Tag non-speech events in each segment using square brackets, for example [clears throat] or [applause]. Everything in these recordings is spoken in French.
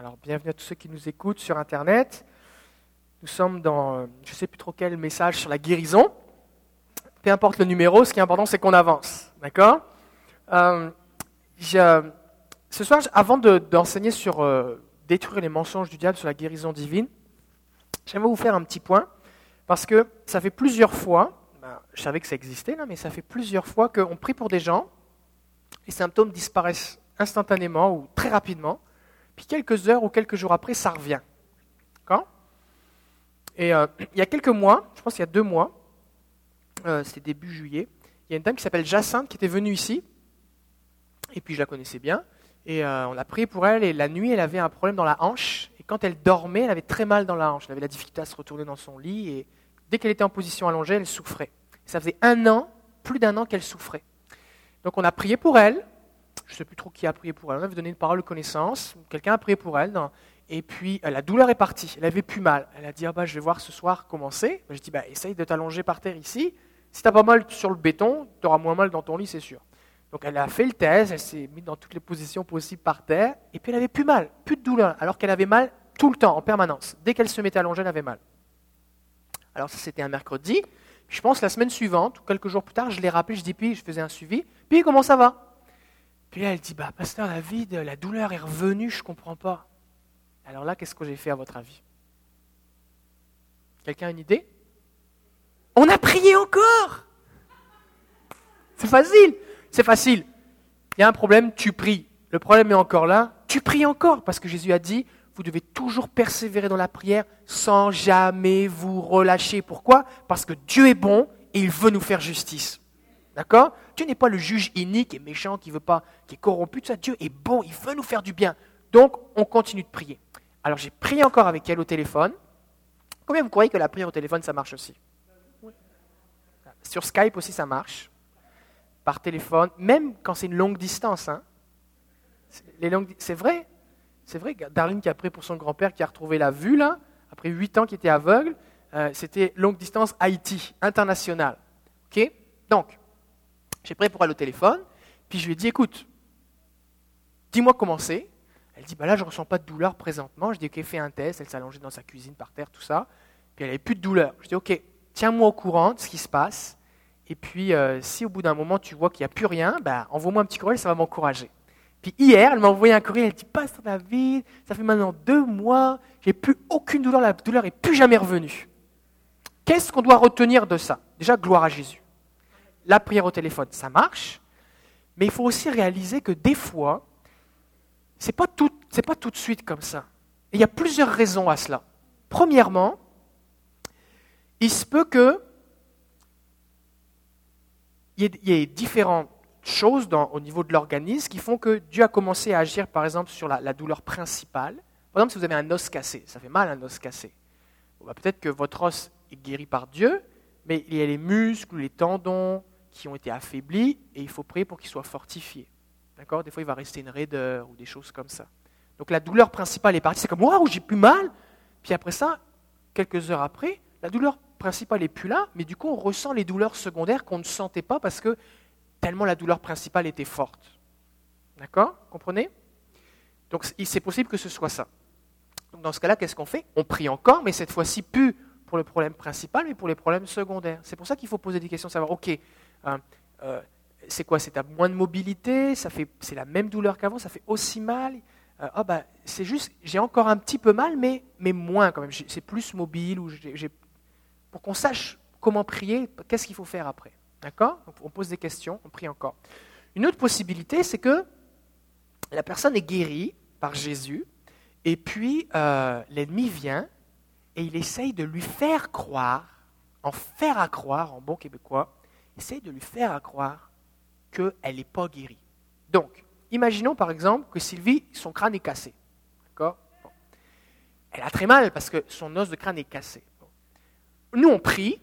Alors, bienvenue à tous ceux qui nous écoutent sur Internet. Nous sommes dans, euh, je ne sais plus trop quel message sur la guérison. Peu importe le numéro, ce qui est important, c'est qu'on avance. D'accord? Euh, Ce soir, avant d'enseigner sur euh, détruire les mensonges du diable sur la guérison divine, j'aimerais vous faire un petit point, parce que ça fait plusieurs fois, ben, je savais que ça existait là, mais ça fait plusieurs fois qu'on prie pour des gens, les symptômes disparaissent instantanément ou très rapidement, puis quelques heures ou quelques jours après, ça revient. D'accord? Et euh, [clears throat] il y a quelques mois, je pense qu'il y a deux mois, euh, c'était début juillet, il y a une dame qui s'appelle Jacinthe qui était venue ici, et puis je la connaissais bien, et euh, on a prié pour elle, et la nuit, elle avait un problème dans la hanche, et quand elle dormait, elle avait très mal dans la hanche, elle avait la difficulté à se retourner dans son lit, et dès qu'elle était en position allongée, elle souffrait. Ça faisait un an, plus d'un an qu'elle souffrait. Donc on a prié pour elle, je ne sais plus trop qui a prié pour elle, on avait donné une parole de connaissance, quelqu'un a prié pour elle, et puis euh, la douleur est partie, elle avait plus mal. Elle a dit, ah bah, je vais voir ce soir comment c'est. Je dis, bah, essaye de t'allonger par terre ici. Si tu n'as pas mal sur le béton, tu auras moins mal dans ton lit, c'est sûr. Donc elle a fait le test, elle s'est mise dans toutes les positions possibles par terre, et puis elle avait plus mal, plus de douleur, alors qu'elle avait mal tout le temps, en permanence. Dès qu'elle se mettait allongée, elle avait mal. Alors ça, c'était un mercredi. Je pense la semaine suivante, ou quelques jours plus tard, je l'ai rappelé, je dis, puis je faisais un suivi. Puis comment ça va? Puis là, elle dit, bah, pasteur David, la douleur est revenue, je ne comprends pas. Alors là, qu'est-ce que j'ai fait à votre avis? Quelqu'un a une idée? On a prié encore C'est facile, c'est facile. Il y a un problème, tu pries. Le problème est encore là, tu pries encore, parce que Jésus a dit, vous devez toujours persévérer dans la prière sans jamais vous relâcher. Pourquoi? Parce que Dieu est bon et il veut nous faire justice. D'accord? Dieu n'est pas le juge inique et méchant qui veut pas, qui est corrompu. Tout ça, Dieu est bon, il veut nous faire du bien. Donc, on continue de prier. Alors, j'ai prié encore avec elle au téléphone. Combien vous croyez que la prière au téléphone, ça marche aussi? Sur Skype aussi, ça marche. Par téléphone, même quand c'est une longue distance. Hein. C'est vrai. C'est vrai. Darlene qui a prié pour son grand-père, qui a retrouvé la vue, là, après huit ans qu'il était aveugle. Euh, c'était longue distance Haïti, international. OK? Donc, j'ai pris pour elle au téléphone, puis je lui ai dit, écoute, dis-moi comment c'est. Elle dit, bah là, je ne ressens pas de douleur présentement. Je dis, ok, fais un test. Elle s'allongeait dans sa cuisine par terre, tout ça. Puis elle n'avait plus de douleur. Je dis, ok, tiens-moi au courant de ce qui se passe. Et puis, euh, si au bout d'un moment, tu vois qu'il n'y a plus rien, bah, envoie-moi un petit courriel, ça va m'encourager. Puis hier, elle m'a envoyé un courriel, elle dit, Pasteur David, ça fait maintenant deux mois, j'ai plus aucune douleur, la douleur n'est plus jamais revenue. Qu'est-ce qu'on doit retenir de ça? Déjà, gloire à Jésus la prière au téléphone, ça marche, mais il faut aussi réaliser que des fois, ce n'est pas, tout, de suite comme ça. Il y a plusieurs raisons à cela. Premièrement, il se peut que il y, ait, différentes choses au niveau de l'organisme qui font que Dieu a commencé à agir, par exemple, sur la, douleur principale. Par exemple, si vous avez un os cassé, ça fait mal un os cassé. Bah, peut-être que votre os est guéri par Dieu, mais il y a les muscles, les tendons, qui ont été affaiblis et il faut prier pour qu'ils soient fortifiés. D'accord? Des fois, il va rester une raideur ou des choses comme ça. Donc la douleur principale est partie. C'est comme waouh, j'ai plus mal. Puis après ça, quelques heures après, la douleur principale est plus là, mais du coup, on ressent les douleurs secondaires qu'on ne sentait pas parce que tellement la douleur principale était forte. D'accord? Comprenez? Donc c'est possible que ce soit ça. Donc dans ce cas-là, qu'est-ce qu'on fait? On prie encore, mais cette fois-ci plus pour le problème principal, mais pour les problèmes secondaires. C'est pour ça qu'il faut poser des questions, savoir, ok, euh, c'est quoi C'est à moins de mobilité, ça fait, c'est la même douleur qu'avant, ça fait aussi mal. Euh, ah bah, c'est juste, j'ai encore un petit peu mal, mais, mais moins quand même. C'est plus mobile. Ou pour qu'on sache comment prier, qu'est-ce qu'il faut faire après. D'accord? On pose des questions, on prie encore. Une autre possibilité, c'est que la personne est guérie par Jésus, et puis euh, l'ennemi vient et il essaye de lui faire croire, en faire à croire en bon québécois, essaye de lui faire croire qu'elle n'est pas guérie. Donc, imaginons par exemple que Sylvie, son crâne est cassé. Elle a très mal parce que son os de crâne est cassé. Nous, on prie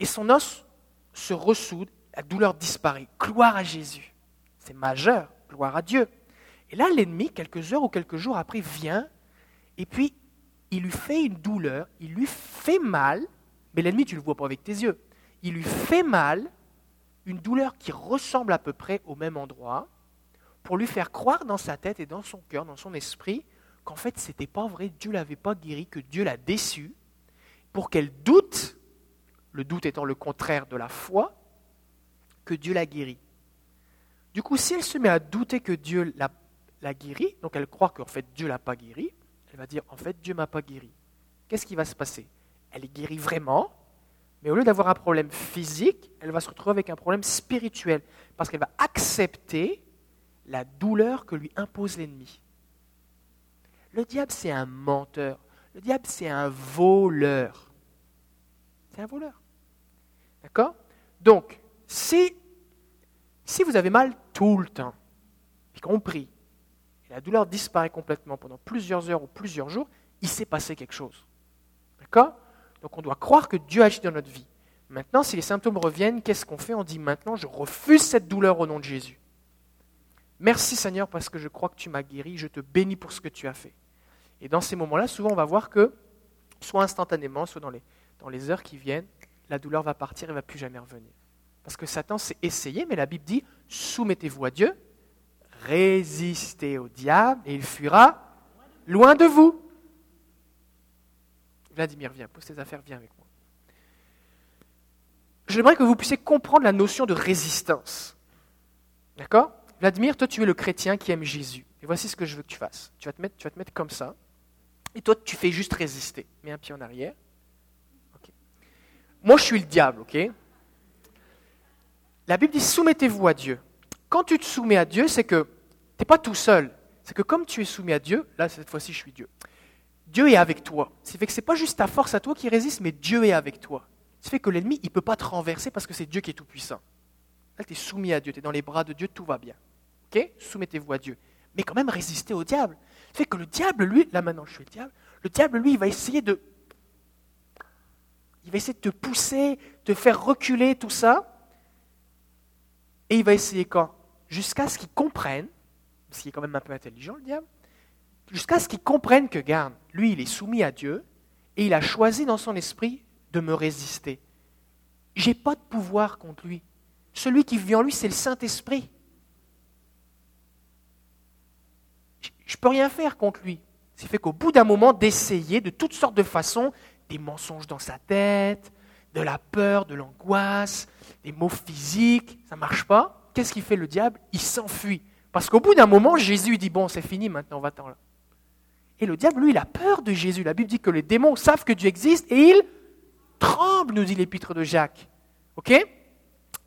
et son os se ressoude, la douleur disparaît. Gloire à Jésus. C'est majeur, gloire à Dieu. Et là, l'ennemi, quelques heures ou quelques jours après, vient et puis il lui fait une douleur, il lui fait mal, mais l'ennemi, tu ne le vois pas avec tes yeux il lui fait mal, une douleur qui ressemble à peu près au même endroit, pour lui faire croire dans sa tête et dans son cœur, dans son esprit, qu'en fait, ce n'était pas vrai, Dieu l'avait pas guéri, que Dieu l'a déçue, pour qu'elle doute, le doute étant le contraire de la foi, que Dieu l'a guéri. Du coup, si elle se met à douter que Dieu l'a guéri, donc elle croit qu'en fait Dieu l'a pas guéri, elle va dire en fait Dieu m'a pas guéri. Qu'est-ce qui va se passer? Elle est guérie vraiment, mais au lieu d'avoir un problème physique, elle va se retrouver avec un problème spirituel, parce qu'elle va accepter la douleur que lui impose l'ennemi. Le diable, c'est un menteur. Le diable, c'est un voleur. C'est un voleur. D'accord? Donc, si, si vous avez mal tout le temps, y compris, et la douleur disparaît complètement pendant plusieurs heures ou plusieurs jours, il s'est passé quelque chose. D'accord? Donc on doit croire que Dieu agit dans notre vie. Maintenant, si les symptômes reviennent, qu'est-ce qu'on fait? On dit maintenant, je refuse cette douleur au nom de Jésus. Merci Seigneur parce que je crois que tu m'as guéri, je te bénis pour ce que tu as fait. Et dans ces moments-là, souvent on va voir que, soit instantanément, soit dans les, dans les heures qui viennent, la douleur va partir et ne va plus jamais revenir. Parce que Satan s'est essayé, mais la Bible dit soumettez-vous à Dieu, résistez au diable et il fuira loin de vous. Vladimir, viens, pose tes affaires, viens avec moi. J'aimerais que vous puissiez comprendre la notion de résistance. D'accord? Vladimir, toi tu es le chrétien qui aime Jésus. Et voici ce que je veux que tu fasses. Tu vas te mettre, tu vas te mettre comme ça. Et toi, tu fais juste résister. Mets un pied en arrière. Moi, je suis le diable, ok? La Bible dit soumettez-vous à Dieu. Quand tu te soumets à Dieu, c'est que tu n'es pas tout seul. C'est que comme tu es soumis à Dieu, là cette fois-ci je suis Dieu, Dieu est avec toi. C'est fait que ce n'est pas juste ta force à toi qui résiste, mais Dieu est avec toi. Ça fait que l'ennemi, il ne peut pas te renverser parce que c'est Dieu qui est tout-puissant. Tu es soumis à Dieu, tu es dans les bras de Dieu, tout va bien. Ok? Soumettez-vous à Dieu. Mais quand même, résistez au diable. Ça fait que le diable, lui, là maintenant je suis le diable, le diable, lui, il va essayer de. Il va essayer de te pousser, de faire reculer tout ça. Et il va essayer quand? Jusqu'à ce qu'il comprenne, parce qu'il est quand même un peu intelligent le diable, jusqu'à ce qu'il comprenne que, garde, lui, il est soumis à Dieu, et il a choisi dans son esprit de me résister. J'ai pas de pouvoir contre lui. Celui qui vit en lui, c'est le Saint-Esprit. Je ne peux rien faire contre lui. C'est fait qu'au bout d'un moment, d'essayer de toutes sortes de façons, des mensonges dans sa tête, de la peur, de l'angoisse, des mots physiques, ça ne marche pas. Qu'est-ce qu'il fait le diable? Il s'enfuit. Parce qu'au bout d'un moment, Jésus dit, bon, c'est fini, maintenant, va-t'en là. Et le diable, lui, il a peur de Jésus. La Bible dit que les démons savent que Dieu existe et ils tremblent, nous dit l'épître de Jacques. OK?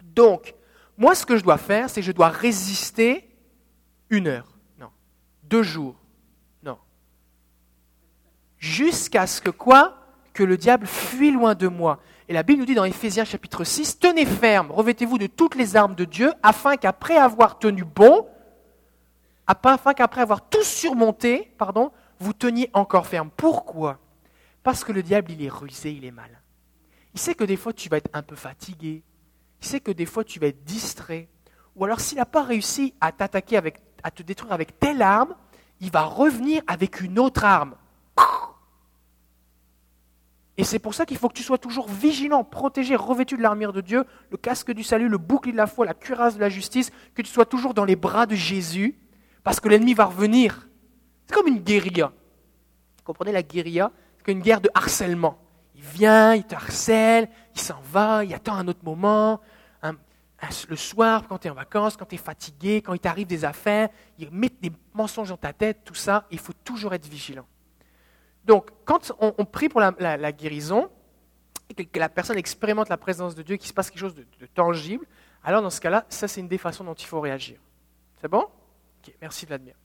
Donc, moi, ce que je dois faire, c'est que je dois résister une heure. Non. Deux jours. Non. Jusqu'à ce que quoi? Que le diable fuit loin de moi. Et la Bible nous dit dans Éphésiens chapitre 6, Tenez ferme, revêtez-vous de toutes les armes de Dieu, afin qu'après avoir tenu bon, afin qu'après avoir tout surmonté, pardon, vous teniez encore ferme. Pourquoi? Parce que le diable, il est rusé, il est malin. Il sait que des fois, tu vas être un peu fatigué. Il sait que des fois, tu vas être distrait. Ou alors, s'il n'a pas réussi à t'attaquer, à te détruire avec telle arme, il va revenir avec une autre arme. Et c'est pour ça qu'il faut que tu sois toujours vigilant, protégé, revêtu de l'armure de Dieu, le casque du salut, le bouclier de la foi, la cuirasse de la justice, que tu sois toujours dans les bras de Jésus, parce que l'ennemi va revenir. C'est comme une guérilla. Vous comprenez la guérilla? C'est une guerre de harcèlement. Il vient, il te harcèle, il s'en va, il attend un autre moment. le soir, quand tu es en vacances, quand tu es fatigué, quand il t'arrive des affaires, il met des mensonges dans ta tête, tout ça. Il faut toujours être vigilant. Donc, quand on, prie pour la, guérison, et que, la personne expérimente la présence de Dieu, qu'il se passe quelque chose de, tangible, alors dans ce cas-là, ça c'est une des façons dont il faut réagir. C'est bon? Ok, merci Vladimir.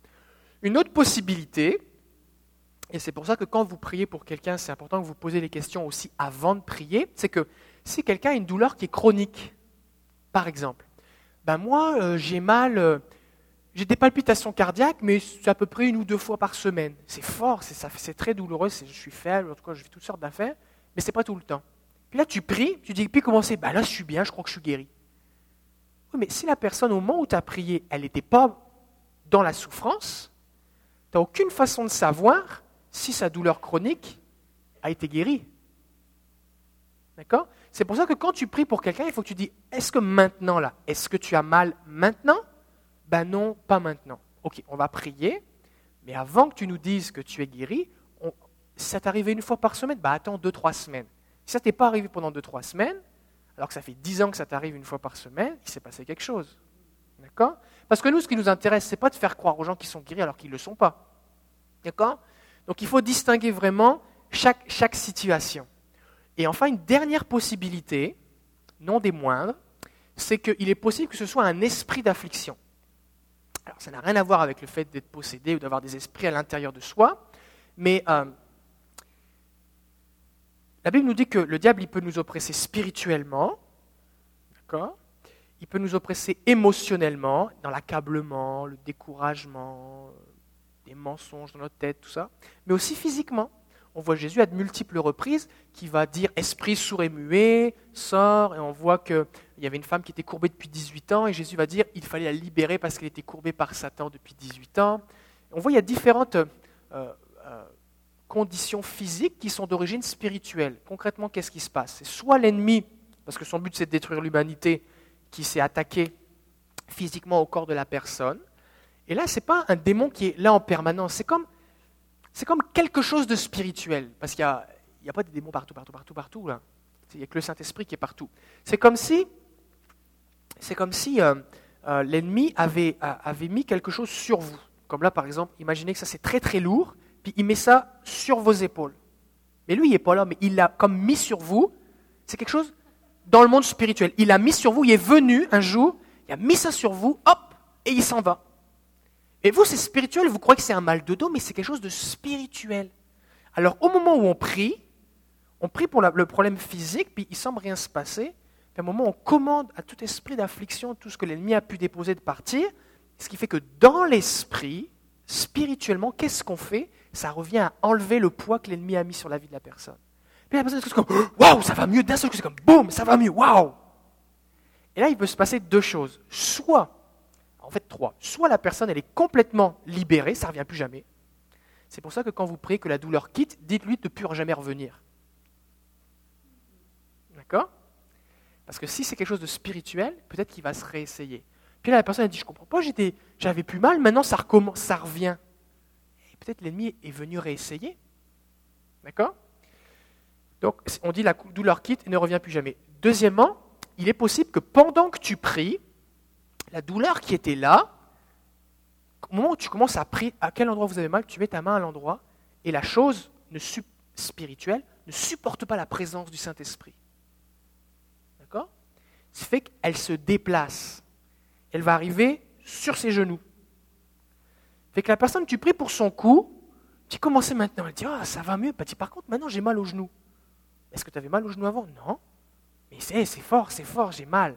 Une autre possibilité, et c'est pour ça que quand vous priez pour quelqu'un, c'est important que vous posez les questions aussi avant de prier, c'est que si quelqu'un a une douleur qui est chronique, par exemple, ben moi euh, j'ai mal, euh, j'ai des palpitations cardiaques, mais c'est à peu près une ou deux fois par semaine. C'est fort, c'est très douloureux, je suis faible, en tout cas, je fais toutes sortes d'affaires, mais ce n'est pas tout le temps. Puis là, tu pries, tu dis, puis comment c'est? Ben Là, je suis bien, je crois que je suis guéri. Oui, mais si la personne, au moment où tu as prié, elle n'était pas dans la souffrance, tu n'as aucune façon de savoir si sa douleur chronique a été guérie. D'accord? C'est pour ça que quand tu pries pour quelqu'un, il faut que tu dis, est-ce que maintenant, là, est-ce que tu as mal maintenant? Ben non, pas maintenant. Ok, on va prier, Mais avant que tu nous dises que tu es guéri, ça t'est arrivé une fois par semaine, bah attends deux, trois semaines. Si ça t'est pas arrivé pendant deux, trois semaines, alors que ça fait dix ans que ça t'arrive une fois par semaine, il s'est passé quelque chose. D'accord? Parce que nous, ce qui nous intéresse, c'est pas de faire croire aux gens qui sont guéris alors qu'ils ne le sont pas. D'accord? Donc il faut distinguer vraiment chaque, chaque situation. Et enfin, une dernière possibilité, non des moindres, c'est qu'il est possible que ce soit un esprit d'affliction. Alors ça n'a rien à voir avec le fait d'être possédé ou d'avoir des esprits à l'intérieur de soi, mais euh, la Bible nous dit que le diable, il peut nous oppresser spirituellement, d'accord? Il peut nous oppresser émotionnellement, dans l'accablement, le découragement, des mensonges dans notre tête, tout ça, mais aussi physiquement. On voit Jésus à de multiples reprises qui va dire esprit sourd et muet, sort, et on voit qu'il y avait une femme qui était courbée depuis 18 ans, et Jésus va dire il fallait la libérer parce qu'elle était courbée par Satan depuis 18 ans. On voit il y a différentes euh, euh, conditions physiques qui sont d'origine spirituelle. Concrètement, qu'est-ce qui se passe? C'est soit l'ennemi, parce que son but c'est de détruire l'humanité, qui s'est attaqué physiquement au corps de la personne. Et là, ce n'est pas un démon qui est là en permanence, c'est comme, c'est comme quelque chose de spirituel, parce qu'il n'y a, a, pas de démons partout, partout, partout, partout. Là. Il n'y a que le Saint-Esprit qui est partout. C'est comme si, c'est comme si euh, euh, l'ennemi avait, avait mis quelque chose sur vous. Comme là, par exemple, imaginez que ça c'est très très lourd, puis il met ça sur vos épaules. Mais lui, il n'est pas là, mais il l'a comme mis sur vous. C'est quelque chose dans le monde spirituel. Il l'a mis sur vous, il est venu un jour, il a mis ça sur vous, hop, et il s'en va. Et vous, c'est spirituel, vous croyez que c'est un mal de dos, mais c'est quelque chose de spirituel. Alors, au moment où on prie, on prie pour le problème physique, puis il semble rien se passer. Puis à un moment, on commande à tout esprit d'affliction, tout ce que l'ennemi a pu déposer, de partir. Ce qui fait que dans l'esprit, spirituellement, qu'est-ce qu'on fait? Ça revient à enlever le poids que l'ennemi a mis sur la vie de la personne. Puis la personne, c'est comme [gasps] Waouh, ça va mieux d'un seul coup, c'est comme Boum, ça va mieux, waouh Et là, il peut se passer deux choses. Soit, en fait trois, soit la personne, elle est complètement libérée, ça ne revient plus jamais. C'est pour ça que quand vous priez que la douleur quitte, dites-lui de ne plus jamais revenir. D'accord? Parce que si c'est quelque chose de spirituel, peut-être qu'il va se réessayer. Puis là, la personne a dit, je comprends pas, j'avais plus mal, maintenant ça recommence, ça revient. peut-être l'ennemi est venu réessayer. D'accord? Donc, on dit la douleur quitte et ne revient plus jamais. Deuxièmement, il est possible que pendant que tu pries, la douleur qui était là, au moment où tu commences à prier, à quel endroit vous avez mal, tu mets ta main à l'endroit, et la chose spirituelle ne supporte pas la présence du Saint-Esprit. D'accord? Ce fait qu'elle se déplace elle va arriver sur ses genoux. Fait que la personne, tu pries pour son cou, tu commences maintenant, elle dit Ah, ça va mieux. Bah, par contre, maintenant j'ai mal au genou. Est-ce que tu avais mal au genou avant? Non. Mais c'est, fort, c'est fort, j'ai mal.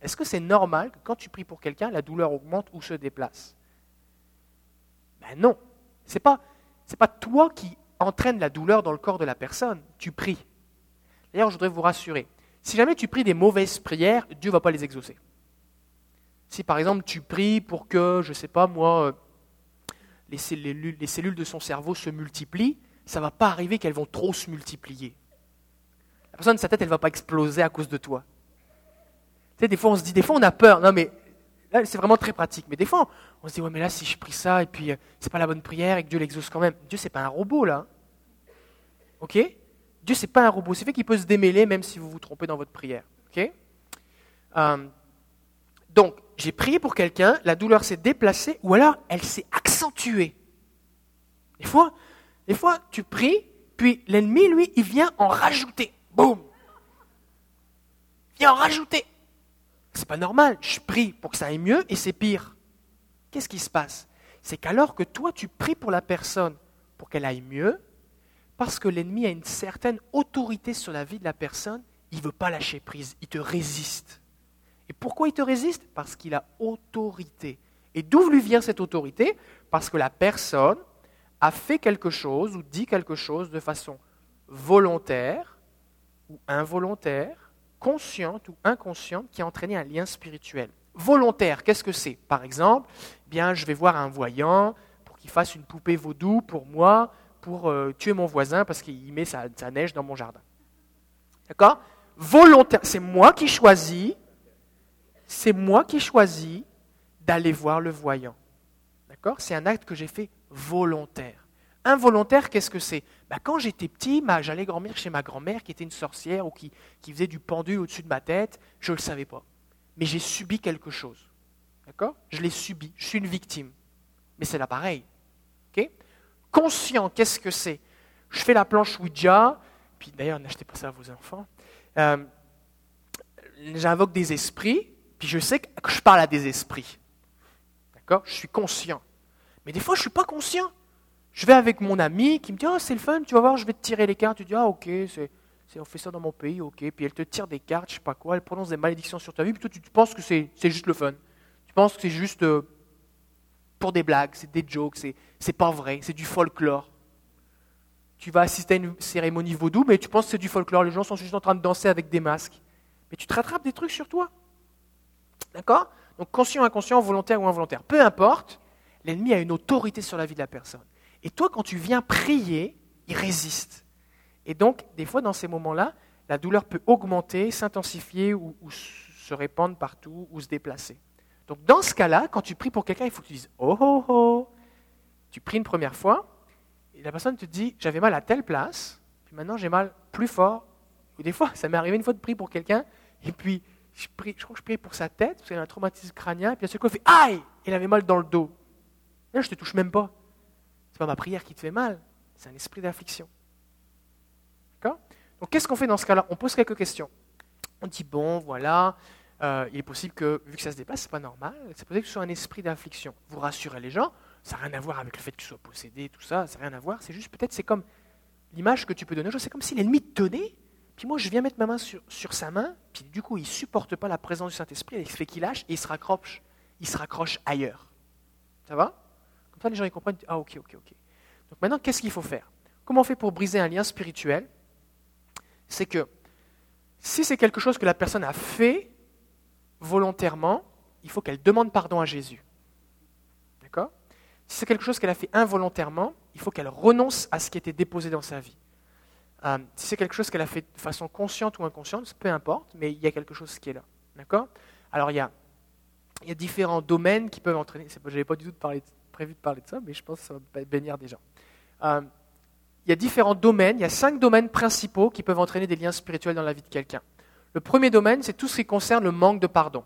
Est-ce que c'est normal que quand tu pries pour quelqu'un, la douleur augmente ou se déplace? Ben non. Ce n'est pas, toi qui entraîne la douleur dans le corps de la personne. Tu pries. D'ailleurs, je voudrais vous rassurer. Si jamais tu pries des mauvaises prières, Dieu ne va pas les exaucer. Si par exemple tu pries pour que, je ne sais pas moi, euh, les cellules de son cerveau se multiplient, ça ne va pas arriver qu'elles vont trop se multiplier. La personne, sa tête, elle ne va pas exploser à cause de toi. Tu sais, des fois, on se dit, des fois, on a peur. Non, mais là, c'est vraiment très pratique. Mais des fois, on se dit, ouais, mais là, si je prie ça, et puis, euh, c'est pas la bonne prière, et que Dieu l'exauce quand même. Dieu, c'est pas un robot, là. OK? Dieu, c'est pas un robot. C'est fait qu'il peut se démêler, même si vous vous trompez dans votre prière. OK? Euh, Donc, j'ai prié pour quelqu'un, la douleur s'est déplacée ou alors elle s'est accentuée. Des fois, des fois, tu pries, puis l'ennemi, lui, il vient en rajouter. Boum Il vient en rajouter. C'est pas normal. Je prie pour que ça aille mieux et c'est pire. Qu'est-ce qui se passe? C'est qu'alors que toi, tu pries pour la personne pour qu'elle aille mieux, parce que l'ennemi a une certaine autorité sur la vie de la personne, il ne veut pas lâcher prise, il te résiste. Et pourquoi il te résiste? Parce qu'il a autorité. Et d'où lui vient cette autorité? Parce que la personne a fait quelque chose ou dit quelque chose de façon volontaire ou involontaire, consciente ou inconsciente, qui a entraîné un lien spirituel. Volontaire, qu'est-ce que c'est? Par exemple, eh bien, je vais voir un voyant pour qu'il fasse une poupée vaudou pour moi, pour euh, tuer mon voisin parce qu'il met sa neige dans mon jardin. D'accord? Volontaire, c'est moi qui choisis c'est moi qui choisis d'aller voir le voyant. D'accord? C'est un acte que j'ai fait volontaire. Involontaire, qu'est-ce que c'est? Bah, Quand j'étais petit, j'allais dormir chez ma grand-mère qui était une sorcière ou qui, qui faisait du pendu au-dessus de ma tête. Je ne le savais pas. Mais j'ai subi quelque chose. D'accord? Je l'ai subi. Je suis une victime. Mais c'est là pareil. Conscient, qu'est-ce que c'est? Je fais la planche Ouija. Puis d'ailleurs, n'achetez pas ça à vos enfants. Euh, j'invoque des esprits. Puis je sais que je parle à des esprits. D'accord? Je suis conscient. Mais des fois, je ne suis pas conscient. Je vais avec mon ami qui me dit Oh, c'est le fun, tu vas voir, je vais te tirer les cartes. Tu dis Ah, ok, c'est, on fait ça dans mon pays, ok. Puis elle te tire des cartes, je sais pas quoi, elle prononce des malédictions sur ta vie. Puis toi, tu, penses que c'est, juste le fun. Tu penses que c'est juste euh, pour des blagues, c'est des jokes, c'est, c'est pas vrai, c'est du folklore. Tu vas assister à une cérémonie vaudou, mais tu penses que c'est du folklore. Les gens sont juste en train de danser avec des masques. Mais tu te rattrapes des trucs sur toi. D'accord? Donc conscient, inconscient, volontaire ou involontaire. Peu importe, l'ennemi a une autorité sur la vie de la personne. Et toi, quand tu viens prier, il résiste. Et donc, des fois, dans ces moments-là, la douleur peut augmenter, s'intensifier ou, se répandre partout ou se déplacer. Donc, dans ce cas-là, quand tu pries pour quelqu'un, il faut que tu dises Oh, oh, oh. Tu pries une première fois, et la personne te dit J'avais mal à telle place, puis maintenant j'ai mal plus fort. Ou des fois, [laughs] ça m'est arrivé une fois de prier pour quelqu'un, et puis je, prie, je crois que je priais pour sa tête, parce qu'il a un traumatisme crânien, et puis à ce coup, il fait Aïe Il avait mal dans le dos. Là, je ne te touche même pas. Ce n'est pas ma prière qui te fait mal, c'est un esprit d'affliction. D'accord? Donc qu'est-ce qu'on fait dans ce cas-là? On pose quelques questions. On dit, bon, voilà, euh, il est possible que, vu que ça se déplace, ce n'est pas normal, c'est possible que ce soit un esprit d'affliction. Vous rassurez les gens, ça n'a rien à voir avec le fait que tu sois possédé, tout ça, ça n'a rien à voir, c'est juste peut-être, c'est comme l'image que tu peux donner, c'est comme si l'ennemi te tenait, puis moi je viens mettre ma main sur, sur sa main, puis du coup il ne supporte pas la présence du Saint-Esprit, il fait qu'il lâche et il se raccroche, il se raccroche ailleurs. Ça va? Les gens ils comprennent. Ah, ok, ok, ok. Donc maintenant, qu'est-ce qu'il faut faire? Comment on fait pour briser un lien spirituel? C'est que si c'est quelque chose que la personne a fait volontairement, il faut qu'elle demande pardon à Jésus. D'accord? Si c'est quelque chose qu'elle a fait involontairement, il faut qu'elle renonce à ce qui était déposé dans sa vie. Euh, si c'est quelque chose qu'elle a fait de façon consciente ou inconsciente, peu importe, mais il y a quelque chose qui est là. D'accord? Alors il y, a, il y a différents domaines qui peuvent entraîner. Je n'avais pas du tout parlé prévu de parler de ça, mais je pense que ça va bénir des gens. Euh, il y a différents domaines, il y a cinq domaines principaux qui peuvent entraîner des liens spirituels dans la vie de quelqu'un. Le premier domaine, c'est tout ce qui concerne le manque de pardon.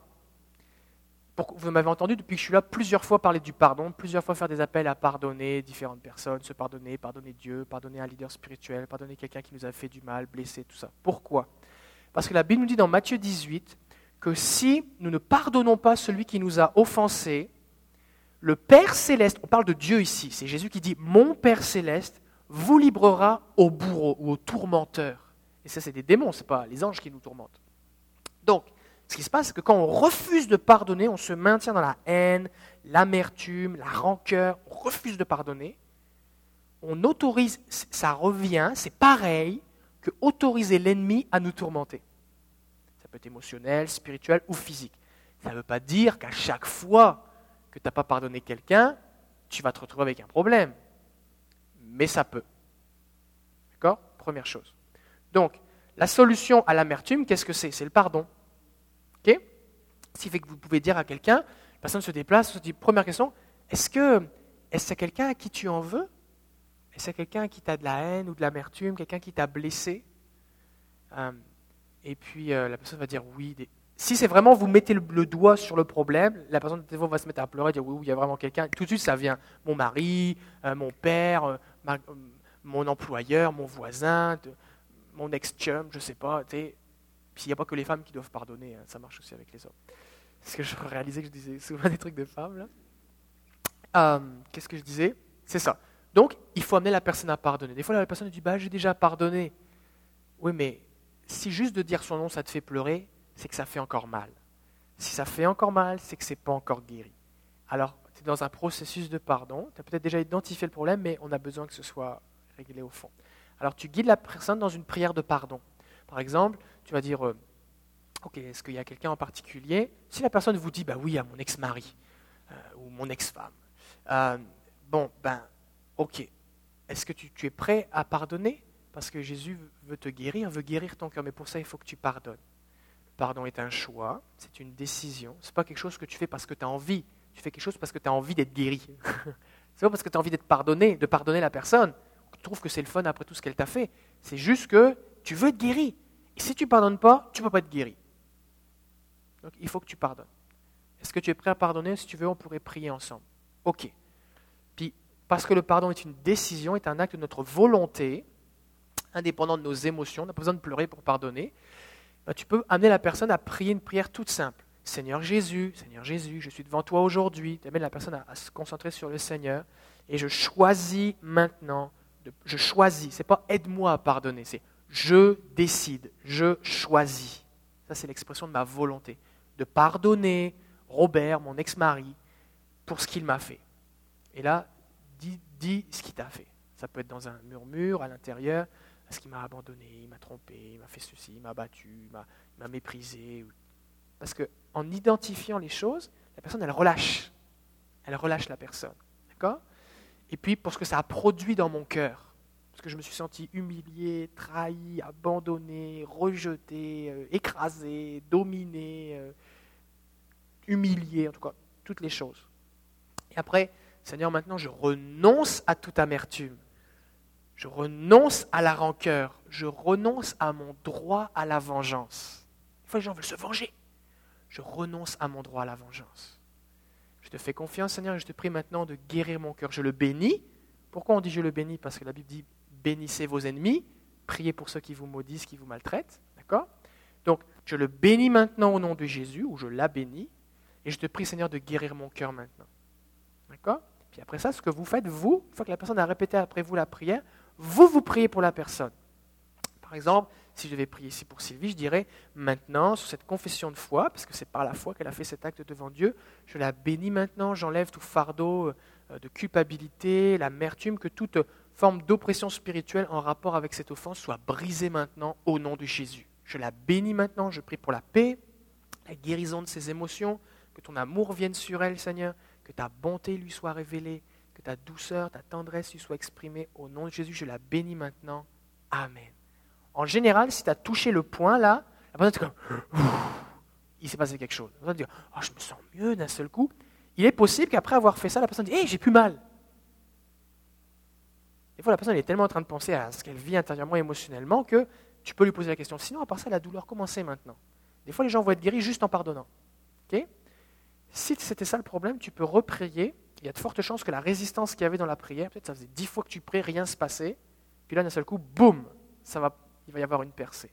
vous m'avez entendu depuis que je suis là plusieurs fois parler du pardon, plusieurs fois faire des appels à pardonner différentes personnes, se pardonner, pardonner Dieu, pardonner un leader spirituel, pardonner quelqu'un qui nous a fait du mal, blessé, tout ça. Pourquoi? Parce que la Bible nous dit dans Matthieu 18 que si nous ne pardonnons pas celui qui nous a offensés, le Père céleste, on parle de Dieu ici, c'est Jésus qui dit Mon Père céleste vous librera au bourreau ou au tourmenteur. Et ça, c'est des démons, ce pas les anges qui nous tourmentent. Donc, ce qui se passe, c'est que quand on refuse de pardonner, on se maintient dans la haine, l'amertume, la rancœur, on refuse de pardonner. On autorise, ça revient, c'est pareil que autoriser l'ennemi à nous tourmenter. Ça peut être émotionnel, spirituel ou physique. Ça ne veut pas dire qu'à chaque fois que tu n'as pas pardonné quelqu'un, tu vas te retrouver avec un problème. Mais ça peut. D'accord? Première chose. Donc, la solution à l'amertume, qu'est-ce que c'est? C'est le pardon. Ok? Ce qui fait que vous pouvez dire à quelqu'un, la personne se déplace, se dit, première question, est-ce que est-ce quelqu'un à qui tu en veux? Est-ce quelqu'un qui tu as de la haine ou de l'amertume, quelqu'un qui t'a blessé? Euh, Et puis euh, la personne va dire oui, si c'est vraiment vous mettez le, doigt sur le problème, la personne va se mettre à pleurer, dire oui, oui, il y a vraiment quelqu'un. Tout de suite, ça vient mon mari, euh, mon père, euh, euh, mon employeur, mon voisin, mon ex-chum, je ne sais pas. Puis il n'y a pas que les femmes qui doivent pardonner, hein, ça marche aussi avec les hommes. [laughs] Parce que je réalisais que je disais souvent des trucs de femmes. Qu'est-ce que je disais? C'est ça. Donc, il faut amener la personne à pardonner. Des fois, la personne dit bah, J'ai déjà pardonné. Oui, mais si juste de dire son nom, ça te fait pleurer, c'est que ça fait encore mal. Si ça fait encore mal, c'est que ce n'est pas encore guéri. Alors, tu es dans un processus de pardon, tu as peut-être déjà identifié le problème, mais on a besoin que ce soit réglé au fond. Alors, tu guides la personne dans une prière de pardon. Par exemple, tu vas dire, euh, ok, est-ce qu'il y a quelqu'un en particulier? Si la personne vous dit, bah oui, à mon ex-mari euh, ou mon ex-femme. Euh, bon, ben, ok. Est-ce que tu, tu es prêt à pardonner? Parce que Jésus veut te guérir, veut guérir ton cœur, mais pour ça, il faut que tu pardonnes pardon est un choix, c'est une décision. Ce n'est pas quelque chose que tu fais parce que tu as envie, tu fais quelque chose parce que tu as envie d'être guéri. [laughs] c'est pas parce que tu as envie d'être pardonné, de pardonner la personne, tu trouves que c'est le fun après tout ce qu'elle t'a fait. C'est juste que tu veux être guéri. Et si tu ne pardonnes pas, tu ne peux pas être guéri. Donc il faut que tu pardonnes. Est-ce que tu es prêt à pardonner? Si tu veux, on pourrait prier ensemble. Ok. Puis, parce que le pardon est une décision, est un acte de notre volonté, indépendant de nos émotions, on n'a pas besoin de pleurer pour pardonner, tu peux amener la personne à prier une prière toute simple. Seigneur Jésus, Seigneur Jésus, je suis devant toi aujourd'hui. Tu amènes la personne à, se concentrer sur le Seigneur. Et je choisis maintenant, je choisis, c'est pas aide-moi à pardonner, c'est je décide, je choisis. Ça, c'est l'expression de ma volonté. De pardonner Robert, mon ex-mari, pour ce qu'il m'a fait. Et là, dis, dis ce qu'il t'a fait. Ça peut être dans un murmure à l'intérieur, parce qu'il m'a abandonné, il m'a trompé, il m'a fait ceci, il m'a battu, il m'a méprisé. Parce qu'en identifiant les choses, la personne, elle relâche. Elle relâche la personne. D'accord? Et puis, pour ce que ça a produit dans mon cœur, parce que je me suis senti humilié, trahi, abandonné, rejeté, euh, écrasé, dominé, euh, humilié, en tout cas, toutes les choses. Et après, Seigneur, maintenant, je renonce à toute amertume. Je renonce à la rancœur. Je renonce à mon droit à la vengeance. Des fois, les gens veulent se venger. Je renonce à mon droit à la vengeance. Je te fais confiance, Seigneur, et je te prie maintenant de guérir mon cœur. Je le bénis. Pourquoi on dit je le bénis? Parce que la Bible dit bénissez vos ennemis, priez pour ceux qui vous maudissent, qui vous maltraitent. D'accord? Donc, je le bénis maintenant au nom de Jésus, ou je la bénis, et je te prie, Seigneur, de guérir mon cœur maintenant. D'accord? Puis après ça, ce que vous faites, vous, une fois que la personne a répété après vous la prière, vous, vous priez pour la personne. Par exemple, si je devais prier ici pour Sylvie, je dirais maintenant, sur cette confession de foi, parce que c'est par la foi qu'elle a fait cet acte devant Dieu, je la bénis maintenant, j'enlève tout fardeau euh, de culpabilité, l'amertume, que toute forme d'oppression spirituelle en rapport avec cette offense soit brisée maintenant au nom de Jésus. Je la bénis maintenant, je prie pour la paix, la guérison de ses émotions, que ton amour vienne sur elle, Seigneur, que ta bonté lui soit révélée, que ta douceur, ta tendresse lui soit exprimée. Au nom de Jésus, je la bénis maintenant. Amen. En général, si tu as touché le point là, la personne est comme, il s'est passé quelque chose. La personne dit, oh, je me sens mieux d'un seul coup. Il est possible qu'après avoir fait ça, la personne dit, hé, j'ai plus mal. Des fois, la personne est tellement en train de penser à ce qu'elle vit intérieurement, émotionnellement, que tu peux lui poser la question. Sinon, à part ça, la douleur commençait maintenant? Des fois, les gens vont être guéris juste en pardonnant. si c'était ça le problème, tu peux reprier. Il y a de fortes chances que la résistance qu'il y avait dans la prière, peut-être ça faisait dix fois que tu priais, rien ne se passait. Puis là, d'un seul coup, boum, ça va, il va y avoir une percée.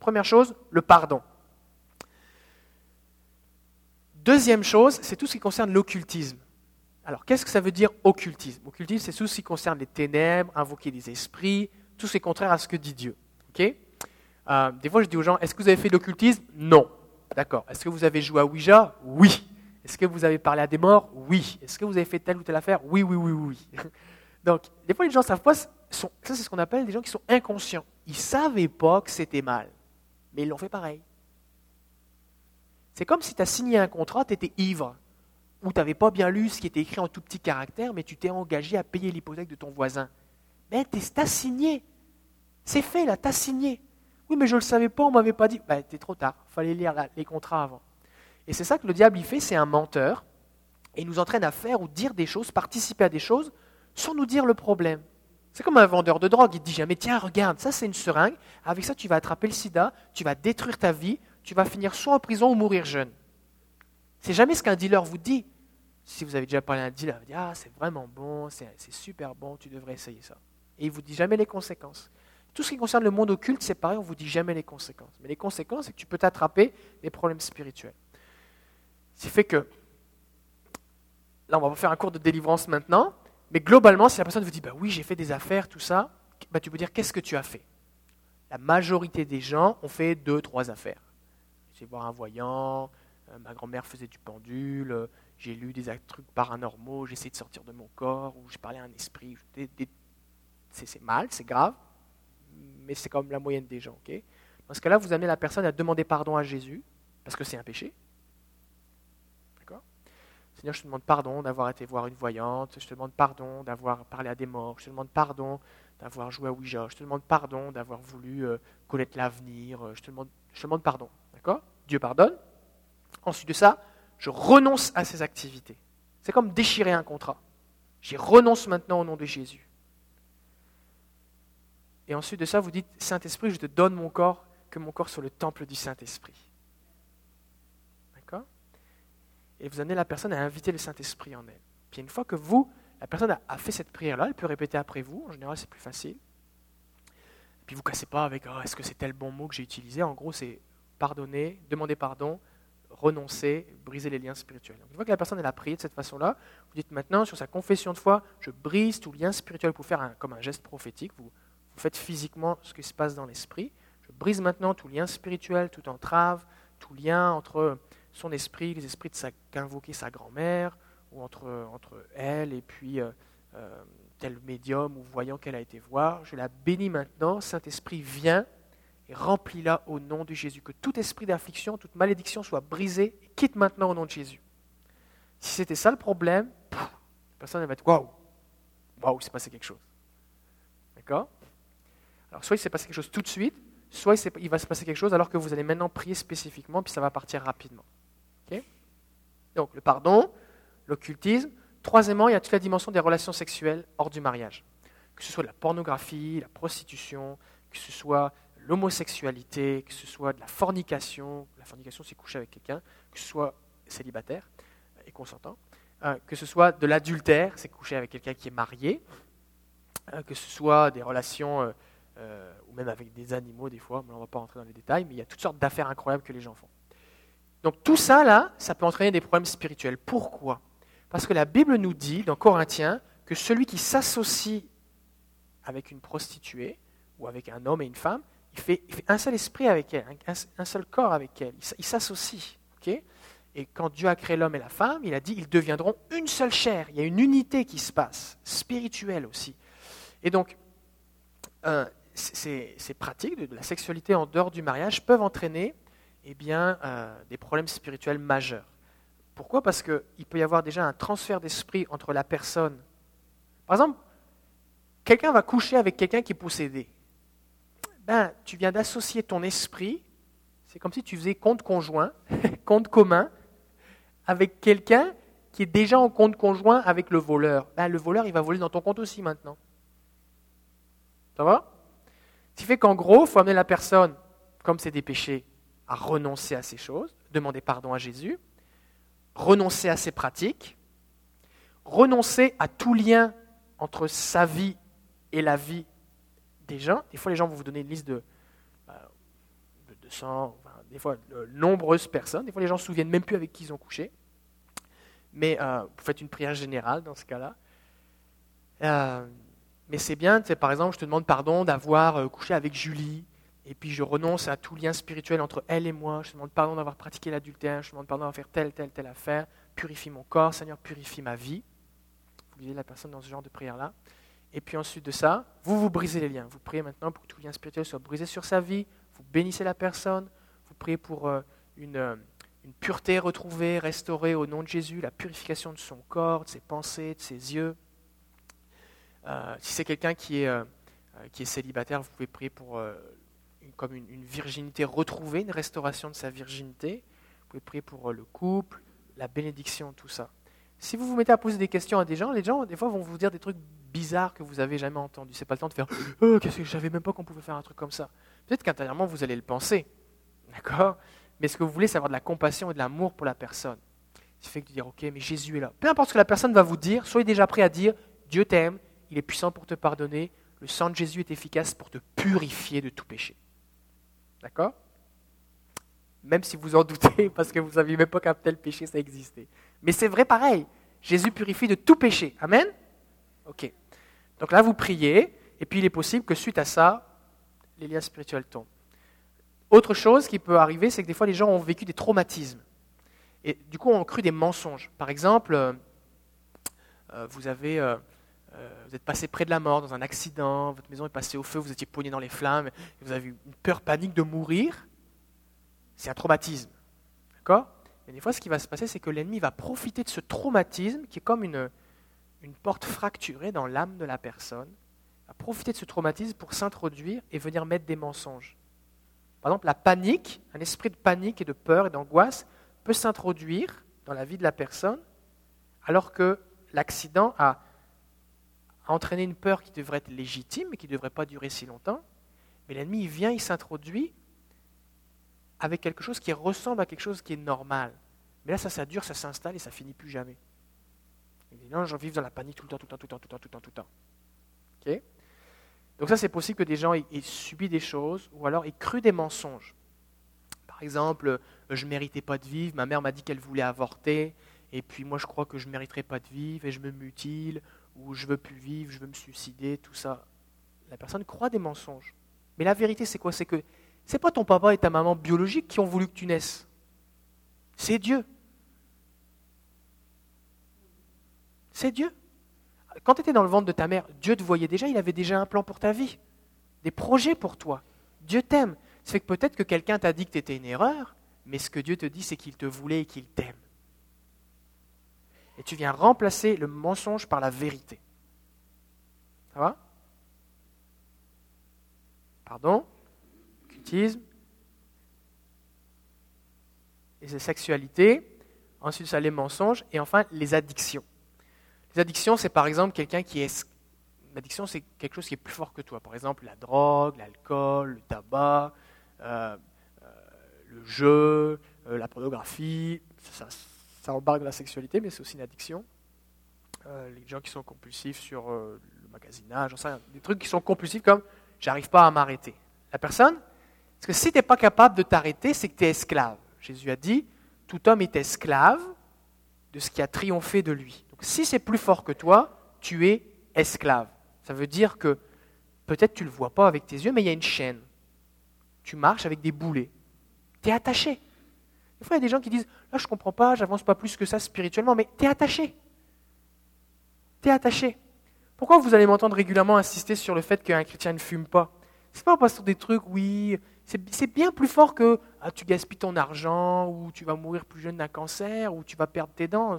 Première chose, le pardon. Deuxième chose, c'est tout ce qui concerne l'occultisme. Alors, qu'est-ce que ça veut dire occultisme? Occultisme, c'est tout ce qui concerne les ténèbres, invoquer des esprits, tout ce qui est contraire à ce que dit Dieu. Euh, des fois, je dis aux gens, est-ce que vous avez fait de l'occultisme? Non. D'accord. Est-ce que vous avez joué à Ouija? Oui. Est-ce que vous avez parlé à des morts? Oui. Est-ce que vous avez fait telle ou telle affaire? Oui, oui, oui, oui. [laughs] Donc, des fois, les gens savent pas. ça, c'est ce qu'on appelle des gens qui sont inconscients. Ils ne savaient pas que c'était mal, mais ils l'ont fait pareil. C'est comme si tu as signé un contrat, tu étais ivre, ou tu n'avais pas bien lu ce qui était écrit en tout petit caractère, mais tu t'es engagé à payer l'hypothèque de ton voisin. Mais tu as signé. C'est fait, là, tu as signé. Oui, mais je ne le savais pas, on ne m'avait pas dit. Ben, t'es trop tard, fallait lire les contrats avant. Et c'est ça que le diable il fait, c'est un menteur. Et il nous entraîne à faire ou dire des choses, participer à des choses, sans nous dire le problème. C'est comme un vendeur de drogue, il te dit jamais, tiens, regarde, ça c'est une seringue, avec ça tu vas attraper le sida, tu vas détruire ta vie, tu vas finir soit en prison ou mourir jeune. C'est jamais ce qu'un dealer vous dit. Si vous avez déjà parlé à un dealer, il vous dit, ah c'est vraiment bon, c'est super bon, tu devrais essayer ça. Et il vous dit jamais les conséquences. Tout ce qui concerne le monde occulte, c'est pareil, on vous dit jamais les conséquences. Mais les conséquences, c'est que tu peux t'attraper des problèmes spirituels. Ce qui fait que, là, on va faire un cours de délivrance maintenant, mais globalement, si la personne vous dit, bah oui, j'ai fait des affaires, tout ça, bah, tu peux dire, qu'est-ce que tu as fait? La majorité des gens ont fait deux, trois affaires. J'ai voir un voyant, euh, ma grand-mère faisait du pendule, euh, j'ai lu des trucs paranormaux, j'ai essayé de sortir de mon corps, ou j'ai parlé à un esprit. C'est mal, c'est grave, mais c'est comme la moyenne des gens. Dans ce cas-là, vous amenez la personne à demander pardon à Jésus, parce que c'est un péché. Seigneur, je te demande pardon d'avoir été voir une voyante, je te demande pardon d'avoir parlé à des morts, je te demande pardon d'avoir joué à Ouija, je te demande pardon d'avoir voulu euh, connaître l'avenir, je, te demande, je te demande pardon. D'accord? Dieu pardonne. Ensuite de ça, je renonce à ces activités. C'est comme déchirer un contrat. J'y renonce maintenant au nom de Jésus. Et ensuite de ça, vous dites, Saint-Esprit, je te donne mon corps, que mon corps soit le temple du Saint-Esprit. D'accord Et vous amenez la personne à inviter le Saint-Esprit en elle. Puis une fois que vous, la personne a fait cette prière-là, elle peut répéter après vous, en général c'est plus facile. Puis vous cassez pas avec oh, est-ce que c'est tel bon mot que j'ai utilisé? En gros, c'est pardonner, demander pardon, renoncer, briser les liens spirituels. une fois que la personne a prié de cette façon-là, vous dites maintenant sur sa confession de foi, je brise tout lien spirituel pour faire comme un geste prophétique. Vous, vous faites physiquement ce qui se passe dans l'esprit. Je brise maintenant tout lien spirituel, toute entrave, tout lien entre son esprit, les esprits sa, qu'invoquait sa grand-mère, ou entre, elle et puis euh, euh, tel médium ou voyant qu'elle a été voir. Je la bénis maintenant. Saint-Esprit, viens et remplis-la au nom de Jésus. Que tout esprit d'affliction, toute malédiction soit brisé et quitte maintenant au nom de Jésus. Si c'était ça le problème, personne va être waouh, waouh, il s'est passé quelque chose. D'accord? Alors, soit il s'est passé quelque chose tout de suite, soit il, va se passer quelque chose alors que vous allez maintenant prier spécifiquement, puis ça va partir rapidement. Donc, le pardon, l'occultisme. Troisièmement, il y a toute la dimension des relations sexuelles hors du mariage. Que ce soit la pornographie, la prostitution, que ce soit l'homosexualité, que ce soit de la fornication, la fornication c'est coucher avec quelqu'un, que ce soit célibataire et consentant, euh, que ce soit de l'adultère, c'est coucher avec quelqu'un qui est marié, euh, que ce soit des relations, euh, ou même avec des animaux des fois, on ne va pas rentrer dans les détails, mais il y a toutes sortes d'affaires incroyables que les gens font. Donc tout ça, là, ça peut entraîner des problèmes spirituels. Pourquoi? Parce que la Bible nous dit, dans Corinthiens, que celui qui s'associe avec une prostituée, ou avec un homme et une femme, il fait, un seul esprit avec elle, un, seul corps avec elle. Il, s'associe. et quand Dieu a créé l'homme et la femme, il a dit ils deviendront une seule chair. Il y a une unité qui se passe, spirituelle aussi. Et donc, euh, ces, pratiques de, la sexualité en dehors du mariage peuvent entraîner eh bien, euh, des problèmes spirituels majeurs. Pourquoi? Parce qu'il peut y avoir déjà un transfert d'esprit entre la personne. Par exemple, quelqu'un va coucher avec quelqu'un qui est possédé ben, tu viens d'associer ton esprit, c'est comme si tu faisais compte conjoint, [laughs] compte commun, avec quelqu'un qui est déjà en compte conjoint avec le voleur. Ben, le voleur, il va voler dans ton compte aussi maintenant. Ça va? Ce qui fait qu'en gros, il faut amener la personne, comme c'est des péchés, à renoncer à ces choses, demander pardon à Jésus, renoncer à ses pratiques, renoncer à tout lien entre sa vie et la vie des gens. Des fois, les gens vont vous donner une liste de, 200, bah, des fois, de nombreuses personnes. Des fois, les gens ne se souviennent même plus avec qui ils ont couché. Mais euh, vous faites une prière générale dans ce cas-là. Euh, mais c'est bien, par exemple, je te demande pardon d'avoir euh, couché avec Julie, et puis je renonce à tout lien spirituel entre elle et moi. Je demande pardon d'avoir pratiqué l'adultère, je demande pardon d'avoir fait telle, telle, telle affaire. Purifie mon corps, Seigneur, purifie ma vie. Vous voyez la personne dans ce genre de prière-là. Et puis ensuite de ça, vous vous brisez les liens. Vous priez maintenant pour que tout lien spirituel soit brisé sur sa vie. Vous bénissez la personne. Vous priez pour euh, euh, une, pureté retrouvée, restaurée au nom de Jésus, la purification de son corps, de ses pensées, de ses yeux. Euh, si c'est quelqu'un qui est, célibataire, vous pouvez prier pour comme une, virginité retrouvée, une restauration de sa virginité. Vous pouvez prier pour le couple, la bénédiction, tout ça. Si vous vous mettez à poser des questions à des gens, les gens, des fois, vont vous dire des trucs bizarres que vous avez jamais entendus. C'est pas le temps de faire oh, qu'est-ce que je savais même pas qu'on pouvait faire un truc comme ça. Peut-être qu'intérieurement, vous allez le penser. D'accord? Mais ce que vous voulez, c'est avoir de la compassion et de l'amour pour la personne. Ce fait que de dire Ok, mais Jésus est là. Peu importe ce que la personne va vous dire, soyez déjà prêt à dire Dieu t'aime, il est puissant pour te pardonner, le sang de Jésus est efficace pour te purifier de tout péché. D'accord? Même si vous en doutez, [laughs] parce que vous n'aviez même pas qu'un tel péché, ça existait. Mais c'est vrai pareil. Jésus purifie de tout péché. Amen? Ok. Donc là, vous priez, et puis il est possible que suite à ça, les liens spirituels tombent. Autre chose qui peut arriver, c'est que des fois, les gens ont vécu des traumatismes. Et du coup, ont cru des mensonges. Par exemple, euh, euh, vous, avez, euh, vous êtes passé près de la mort dans un accident, votre maison est passée au feu, vous étiez poigné dans les flammes, vous avez eu une peur panique de mourir. C'est un traumatisme. D'accord? Mais des fois, ce qui va se passer, c'est que l'ennemi va profiter de ce traumatisme, qui est comme une, une porte fracturée dans l'âme de la personne, va profiter de ce traumatisme pour s'introduire et venir mettre des mensonges. Par exemple, la panique, un esprit de panique et de peur et d'angoisse peut s'introduire dans la vie de la personne alors que l'accident a, entraîné une peur qui devrait être légitime et qui ne devrait pas durer si longtemps. Mais l'ennemi, il vient, il s'introduit avec quelque chose qui ressemble à quelque chose qui est normal. Mais là, ça, ça dure, ça s'installe et ça finit plus jamais. Dit non, j'en vis dans la panique tout le temps, tout le temps, tout le temps, tout le temps, tout le temps, tout le temps. Donc ça, c'est possible que des gens aient, subi des choses ou alors aient cru des mensonges. Par exemple, je ne méritais pas de vivre, ma mère m'a dit qu'elle voulait avorter, et puis moi je crois que je ne mériterai pas de vivre et je me mutile, ou je veux plus vivre, je veux me suicider, tout ça. La personne croit des mensonges. Mais la vérité, c'est quoi? C'est que c'est pas ton papa et ta maman biologiques qui ont voulu que tu naisses. C'est Dieu. C'est Dieu. Quand tu étais dans le ventre de ta mère, Dieu te voyait déjà, il avait déjà un plan pour ta vie, des projets pour toi. Dieu t'aime. C'est que peut-être que quelqu'un t'a dit que tu étais une erreur, mais ce que Dieu te dit, c'est qu'il te voulait et qu'il t'aime. Et tu viens remplacer le mensonge par la vérité. Ça va? Pardon? Cultisme. Et c'est sexualité. Ensuite, ça les mensonges. Et enfin, les addictions. Les addictions, c'est par exemple quelqu'un qui est. L'addiction, c'est quelque chose qui est plus fort que toi. Par exemple, la drogue, l'alcool, le tabac, euh, euh, le jeu, euh, la pornographie. Ça, ça embarque la sexualité, mais c'est aussi une addiction. les gens qui sont compulsifs sur le magasinage, des trucs qui sont compulsifs comme j'arrive pas à m'arrêter. La personne, parce que si tu n'es pas capable de t'arrêter, c'est que tu es esclave. Jésus a dit, tout homme est esclave de ce qui a triomphé de lui. Donc si c'est plus fort que toi, tu es esclave. Ça veut dire que peut-être tu ne le vois pas avec tes yeux, mais il y a une chaîne tu marches avec des boulets. Tu es attaché. Il y a des gens qui disent Là, je ne comprends pas, j'avance pas plus que ça spirituellement, mais tu es attaché. Tu es attaché. Pourquoi vous allez m'entendre régulièrement insister sur le fait qu'un chrétien ne fume pas? C'est pas parce que des trucs, oui, c'est bien plus fort que ah, tu gaspilles ton argent, ou tu vas mourir plus jeune d'un cancer, ou tu vas perdre tes dents.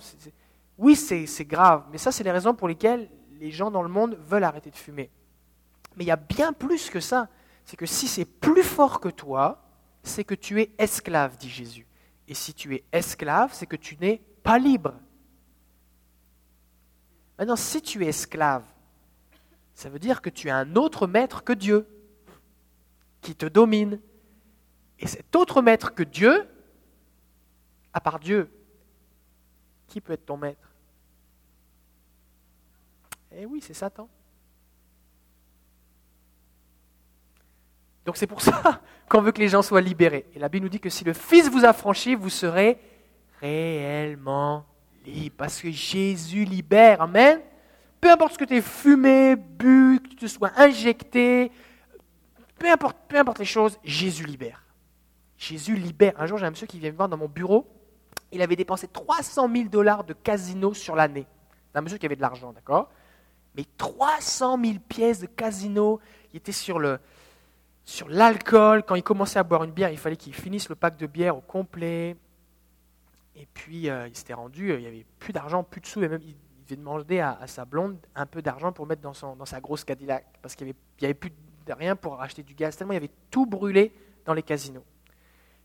Oui, c'est grave, mais ça, c'est les raisons pour lesquelles les gens dans le monde veulent arrêter de fumer. Mais il y a bien plus que ça c'est que si c'est plus fort que toi, c'est que tu es esclave, dit Jésus. Et si tu es esclave, c'est que tu n'es pas libre. Maintenant, si tu es esclave, ça veut dire que tu as un autre maître que Dieu, qui te domine. Et cet autre maître que Dieu, à part Dieu, qui peut être ton maître? Eh oui, c'est Satan. Donc c'est pour ça [laughs] qu'on veut que les gens soient libérés. Et la Bible nous dit que si le Fils vous a franchi, vous serez réellement libre. Parce que Jésus libère. Amen. Peu importe ce que tu aies fumé, bu, que tu te sois injecté, peu importe, peu importe les choses, Jésus libère. Jésus libère. Un jour, j'ai un monsieur qui vient me voir dans mon bureau. Il avait dépensé 300 000 dollars de casino sur l'année. Un monsieur qui avait de l'argent, d'accord? Mais 300 000 pièces de casino. Il était sur le, sur l'alcool. Quand il commençait à boire une bière, il fallait qu'il finisse le pack de bière au complet. Et puis, euh, il s'était rendu, euh, il n'y avait plus d'argent, plus de sous, et même il devait demander à, à sa blonde un peu d'argent pour mettre dans, sa grosse Cadillac, parce qu'il n'y avait, plus de rien pour acheter du gaz, tellement il avait tout brûlé dans les casinos.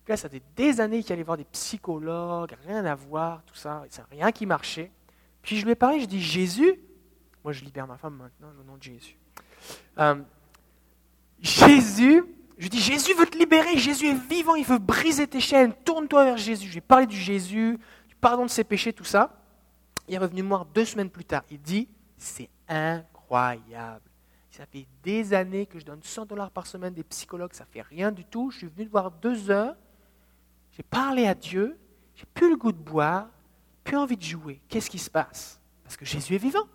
Puis là, ça faisait des années qu'il allait voir des psychologues, rien à voir, tout ça, ça rien qui marchait. Puis je lui ai parlé, je dis Jésus, moi je libère ma femme maintenant, au nom de Jésus. Euh, Jésus, je dis Jésus veut te libérer, Jésus est vivant, il veut briser tes chaînes, tourne-toi vers Jésus. J'ai parlé du Jésus, du pardon de ses péchés, tout ça. Il est revenu me voir deux semaines plus tard. Il dit C'est incroyable. Ça fait des années que je donne 100 dollars par semaine des psychologues, ça fait rien du tout. Je suis venu te voir deux heures, j'ai parlé à Dieu, j'ai plus le goût de boire, plus envie de jouer. Qu'est-ce qui se passe? Parce que Jésus est vivant.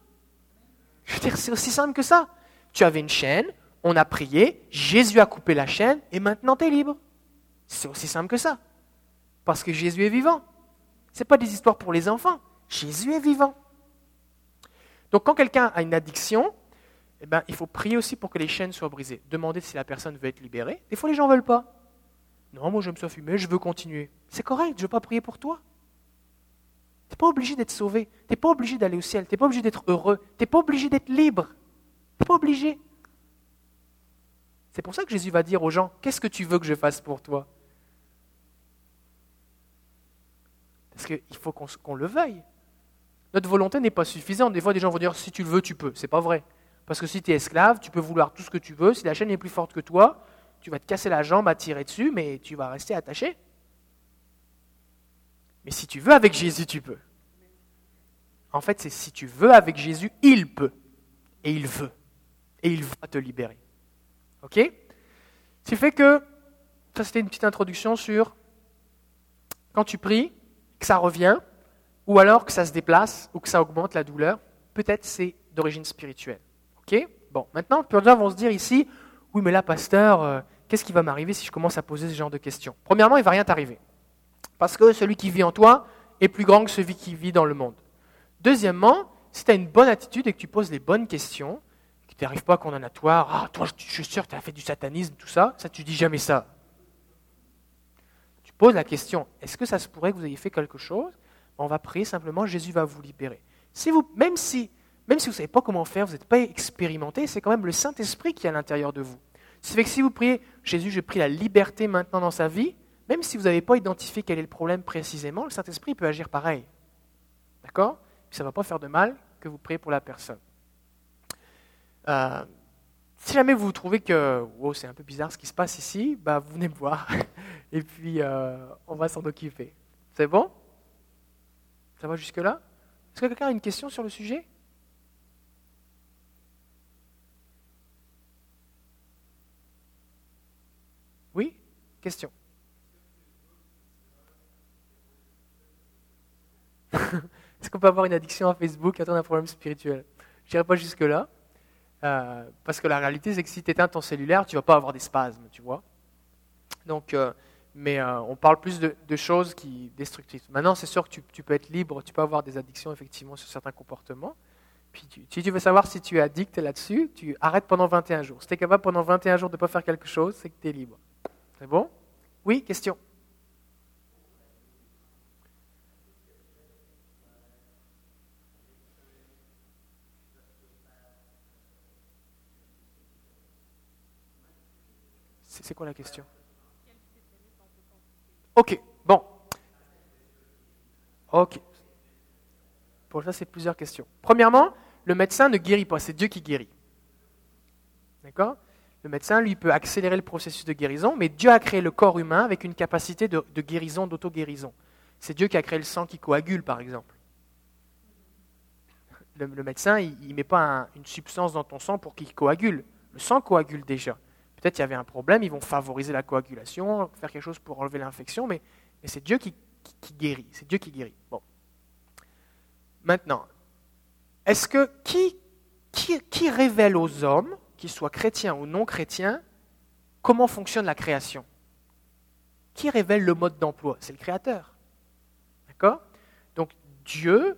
Je veux dire, c'est aussi simple que ça. Tu avais une chaîne, on a prié, Jésus a coupé la chaîne et maintenant tu es libre. C'est aussi simple que ça. Parce que Jésus est vivant. Ce n'est pas des histoires pour les enfants. Jésus est vivant. Donc quand quelqu'un a une addiction, eh ben, il faut prier aussi pour que les chaînes soient brisées. Demander si la personne veut être libérée. Des fois, les gens ne veulent pas. Non, moi, je me suis fumé, je veux continuer. C'est correct, je ne veux pas prier pour toi. Tu n'es pas obligé d'être sauvé. Tu n'es pas obligé d'aller au ciel. Tu n'es pas obligé d'être heureux. Tu n'es pas obligé d'être libre. Tu n'es pas obligé. C'est pour ça que Jésus va dire aux gens, qu'est-ce que tu veux que je fasse pour toi? Parce qu'il faut qu'on le veuille. Notre volonté n'est pas suffisante. Des fois, des gens vont dire si tu le veux, tu peux. C'est pas vrai. Parce que si tu es esclave, tu peux vouloir tout ce que tu veux. Si la chaîne est plus forte que toi, tu vas te casser la jambe à tirer dessus, mais tu vas rester attaché. Mais si tu veux avec Jésus, tu peux. En fait, c'est si tu veux avec Jésus, il peut. Et il veut. Et il va te libérer. OK? Ce fait que, ça c'était une petite introduction sur quand tu pries, que ça revient, ou alors que ça se déplace, ou que ça augmente la douleur, peut-être c'est d'origine spirituelle. OK? Bon, maintenant, plusieurs vont se dire ici, oui, mais là, pasteur, euh, qu'est-ce qui va m'arriver si je commence à poser ce genre de questions? Premièrement, il ne va rien t'arriver. Parce que celui qui vit en toi est plus grand que celui qui vit dans le monde. Deuxièmement, si tu as une bonne attitude et que tu poses les bonnes questions, que tu n'arrives pas condamnatoire, ah, toi, je suis sûr que tu as fait du satanisme, tout ça, ça, tu dis jamais ça. Tu poses la question, est-ce que ça se pourrait que vous ayez fait quelque chose? On va prier simplement, Jésus va vous libérer. Si vous, même si, même si vous ne savez pas comment faire, vous n'êtes pas expérimenté, c'est quand même le Saint-Esprit qui est à l'intérieur de vous. C'est fait que si vous priez, Jésus, j'ai pris la liberté maintenant dans sa vie, même si vous n'avez pas identifié quel est le problème précisément, le Saint-Esprit peut agir pareil. D'accord? Ça ne va pas faire de mal que vous priez pour la personne. Euh, si jamais vous trouvez que c'est un peu bizarre ce qui se passe ici, bah, vous venez me voir. [laughs] Et puis euh, on va s'en occuper. C'est bon? Ça va jusque-là? Est-ce que quelqu'un a une question sur le sujet? Oui? Question. [laughs] Est-ce qu'on peut avoir une addiction à Facebook? Quand on a un problème spirituel. Je n'irai pas jusque-là. Euh, parce que la réalité, c'est que si tu éteins ton cellulaire, tu ne vas pas avoir des spasmes, tu vois. Donc, euh, mais euh, on parle plus de, choses qui destructives. Maintenant, c'est sûr que tu, peux être libre, tu peux avoir des addictions effectivement sur certains comportements. Puis si tu veux savoir si tu es addict là-dessus, tu arrêtes pendant 21 jours. Si tu es capable pendant 21 jours de ne pas faire quelque chose, c'est que tu es libre. C'est bon? Oui, question C'est quoi la question? Ok, bon. Ok. Pour ça, c'est plusieurs questions. Premièrement, le médecin ne guérit pas, c'est Dieu qui guérit. D'accord? Le médecin, lui, peut accélérer le processus de guérison, mais Dieu a créé le corps humain avec une capacité de, guérison, d'auto-guérison. C'est Dieu qui a créé le sang qui coagule, par exemple. Le, médecin, il ne met pas une substance dans ton sang pour qu'il coagule. Le sang coagule déjà. Peut-être qu'il y avait un problème, ils vont favoriser la coagulation, faire quelque chose pour enlever l'infection, mais, c'est Dieu qui, guérit. C'est Dieu qui guérit. Maintenant, est-ce que qui, révèle aux hommes, qu'ils soient chrétiens ou non chrétiens, comment fonctionne la création? Qui révèle le mode d'emploi? C'est le Créateur. D'accord? Donc Dieu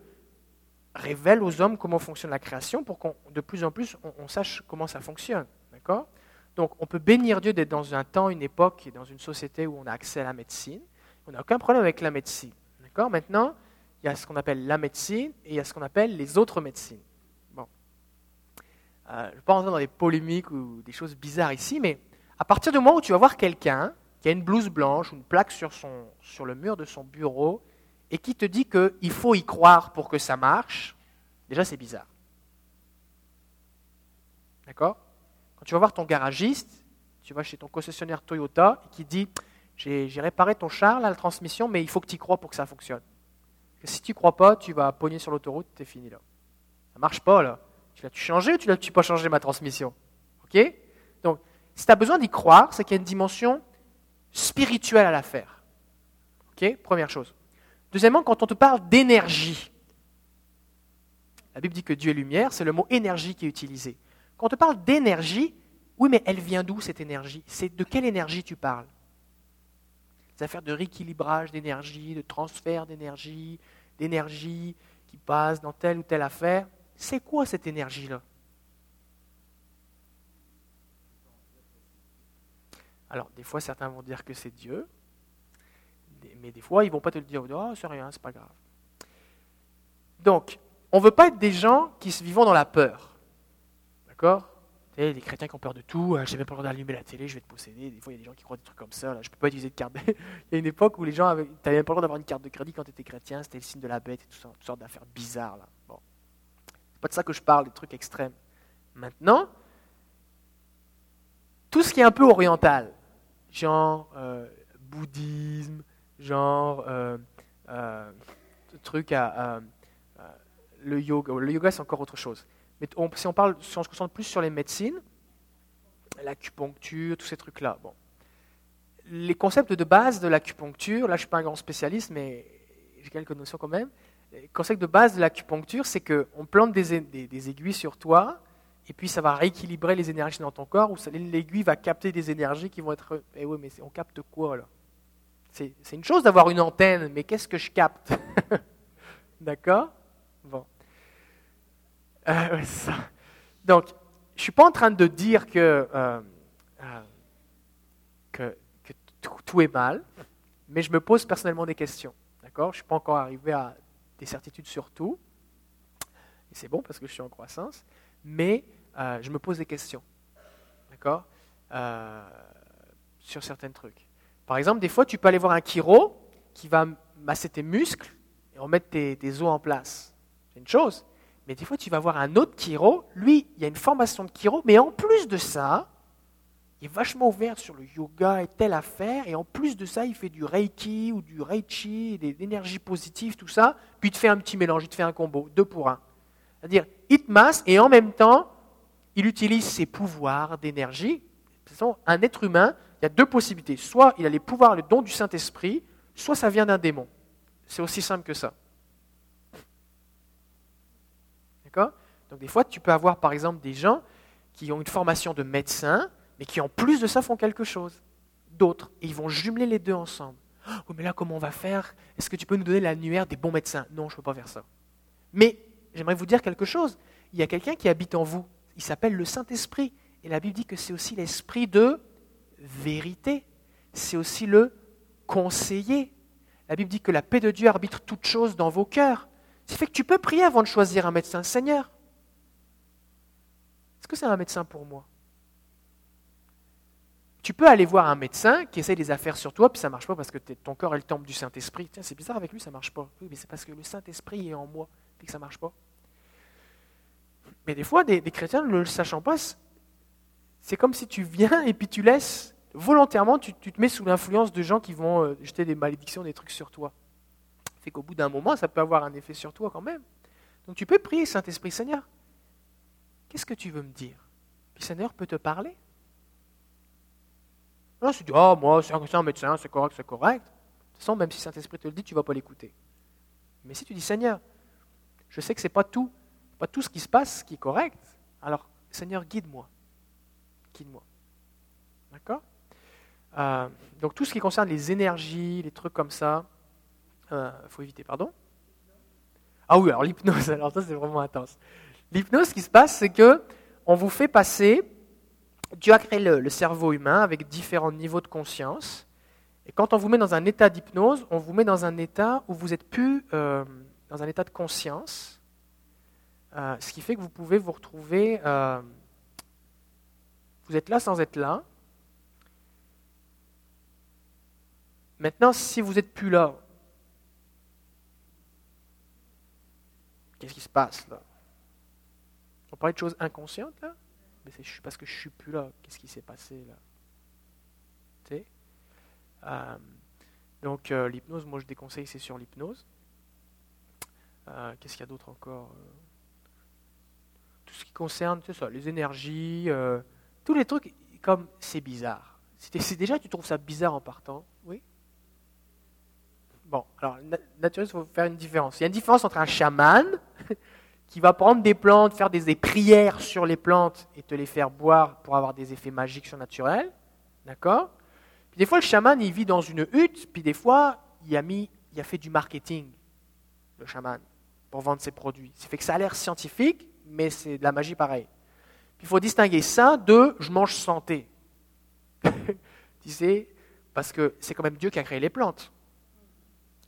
révèle aux hommes comment fonctionne la création pour qu'on de plus en plus on sache comment ça fonctionne. D'accord? Donc on peut bénir Dieu d'être dans un temps, une époque et dans une société où on a accès à la médecine. On n'a aucun problème avec la médecine. D'accord? Maintenant, il y a ce qu'on appelle la médecine et il y a ce qu'on appelle les autres médecines. Bon. Euh, je ne vais pas rentrer dans des polémiques ou des choses bizarres ici, mais à partir du moment où tu vas voir quelqu'un qui a une blouse blanche ou une plaque sur, sur le mur de son bureau et qui te dit qu'il faut y croire pour que ça marche, déjà c'est bizarre. D'accord? Quand tu vas voir ton garagiste, tu vas chez ton concessionnaire Toyota qui dit J'ai réparé ton char, la transmission, mais il faut que tu y crois pour que ça fonctionne. si tu crois pas, tu vas pogner sur l'autoroute, tu es fini là. Ça marche pas là. Tu l'as-tu changé ou tu l'as-tu pas changé ma transmission? Ok? Donc, si tu as besoin d'y croire, c'est qu'il y a une dimension spirituelle à l'affaire. Ok? Première chose. Deuxièmement, quand on te parle d'énergie, la Bible dit que Dieu est lumière, c'est le mot énergie qui est utilisé. Quand on te parle d'énergie, oui, mais elle vient d'où cette énergie? C'est de quelle énergie tu parles? Des affaires de rééquilibrage d'énergie, de transfert d'énergie, d'énergie qui passe dans telle ou telle affaire. C'est quoi cette énergie-là? Alors, des fois, certains vont dire que c'est Dieu, mais des fois, ils ne vont pas te le dire. Oh, c'est rien, c'est pas grave. Donc, on ne veut pas être des gens qui vivent dans la peur. D'accord les chrétiens qui ont peur de tout, euh, j'ai même pas le droit d'allumer la télé, je vais te posséder. Des fois, il y a des gens qui croient des trucs comme ça. Là. Je peux pas utiliser de carte. [laughs] il y a une époque où les gens avaient, t'avais même pas le droit d'avoir une carte de crédit quand tu étais chrétien. C'était le signe de la bête et tout ça, toutes sortes d'affaires bizarres. Là. Bon. Pas de ça que je parle, des trucs extrêmes. Maintenant, tout ce qui est un peu oriental, genre euh, bouddhisme, genre euh, euh, truc à, le yoga. Le yoga, c'est encore autre chose. Mais si on parle, si on se concentre plus sur les médecines, l'acupuncture, tous ces trucs-là. Bon. Les concepts de base de l'acupuncture, là je ne suis pas un grand spécialiste, mais j'ai quelques notions quand même. Les concepts de base de l'acupuncture, c'est qu'on plante des, des, aiguilles sur toi, et puis ça va rééquilibrer les énergies dans ton corps, ou l'aiguille va capter des énergies qui vont être... Eh oui, mais on capte quoi là? C'est une chose d'avoir une antenne, mais qu'est-ce que je capte? [laughs] D'accord? Bon. Euh. Donc, je ne suis pas en train de dire que, euh, euh, tout, est mal, mais je me pose personnellement des questions. D'accord? Je ne suis pas encore arrivé à des certitudes sur tout. Et c'est bon parce que je suis en croissance. Mais je me pose des questions. D'accord? Sur certains trucs. Par exemple, des fois, tu peux aller voir un chiro qui va masser tes muscles et remettre tes, tes os en place. C'est une chose. Mais des fois, tu vas voir un autre chiro, lui, il y a une formation de chiro, mais en plus de ça, il est vachement ouvert sur le yoga et telle affaire, et en plus de ça, il fait du reiki ou du reichi, des énergies positives, tout ça, puis il te fait un petit mélange, il te fait un combo, deux pour un. C'est-à-dire, il te masse, et en même temps, il utilise ses pouvoirs d'énergie. Un être humain, il y a deux possibilités. Soit il a les pouvoirs, le don du Saint-Esprit, soit ça vient d'un démon. C'est aussi simple que ça. Donc des fois, tu peux avoir par exemple des gens qui ont une formation de médecin, mais qui en plus de ça font quelque chose. D'autres. Et ils vont jumeler les deux ensemble. Oh, mais là, comment on va faire? Est-ce que tu peux nous donner l'annuaire des bons médecins? Non, je ne peux pas faire ça. Mais j'aimerais vous dire quelque chose. Il y a quelqu'un qui habite en vous. Il s'appelle le Saint-Esprit. Et la Bible dit que c'est aussi l'esprit de vérité. C'est aussi le conseiller. La Bible dit que la paix de Dieu arbitre toutes choses dans vos cœurs. Ce fait que tu peux prier avant de choisir un médecin. Seigneur, est-ce que c'est un médecin pour moi? Tu peux aller voir un médecin qui essaye des affaires sur toi, puis ça ne marche pas parce que ton corps est le temple du Saint-Esprit. Tiens, c'est bizarre avec lui, ça ne marche pas. Oui, mais c'est parce que le Saint-Esprit est en moi, puis que ça ne marche pas. Mais des fois, des, chrétiens ne le sachant pas, c'est comme si tu viens et puis tu laisses, volontairement, tu, te mets sous l'influence de gens qui vont euh, jeter des malédictions, des trucs sur toi fait qu'au bout d'un moment, ça peut avoir un effet sur toi quand même. Donc tu peux prier, Saint-Esprit, Seigneur, qu'est-ce que tu veux me dire? Puis Seigneur peut te parler. Non, tu dis, oh, moi, c'est un médecin, c'est correct, c'est correct. De toute façon, même si Saint-Esprit te le dit, tu ne vas pas l'écouter. Mais si tu dis, Seigneur, je sais que ce n'est pas tout, pas tout ce qui se passe qui est correct, alors, Seigneur, guide-moi. Guide-moi. D'accord? Euh, Donc, tout ce qui concerne les énergies, les trucs comme ça, euh, faut éviter, pardon Ah oui, alors l'hypnose, [laughs] alors ça c'est vraiment intense. L'hypnose, ce qui se passe, c'est que on vous fait passer, Dieu a créé le, cerveau humain avec différents niveaux de conscience, et quand on vous met dans un état d'hypnose, on vous met dans un état où vous êtes plus euh, dans un état de conscience, euh, ce qui fait que vous pouvez vous retrouver, vous êtes là sans être là. Maintenant, si vous n'êtes plus là, Qu'est-ce qui se passe là? On parlait de choses inconscientes là? Mais c'est parce que je ne suis plus là. Qu'est-ce qui s'est passé là? Tu sais? Euh, Donc euh, l'hypnose, moi je déconseille, c'est sur l'hypnose. Euh, qu'est-ce qu'il y a d'autre encore Tout ce qui concerne les énergies, tous les trucs comme c'est bizarre. Déjà tu trouves ça bizarre en partant, Bon, alors, naturellement, il faut faire une différence. Il y a une différence entre un chaman [laughs] qui va prendre des plantes, faire des, prières sur les plantes et te les faire boire pour avoir des effets magiques surnaturels. D'accord? Puis des fois, le chaman, il vit dans une hutte, puis des fois, il a, mis, a fait du marketing, le chaman, pour vendre ses produits. Ça fait que ça a l'air scientifique, mais c'est de la magie pareil. Puis il faut distinguer ça de je mange santé. [laughs] tu sais, parce que c'est quand même Dieu qui a créé les plantes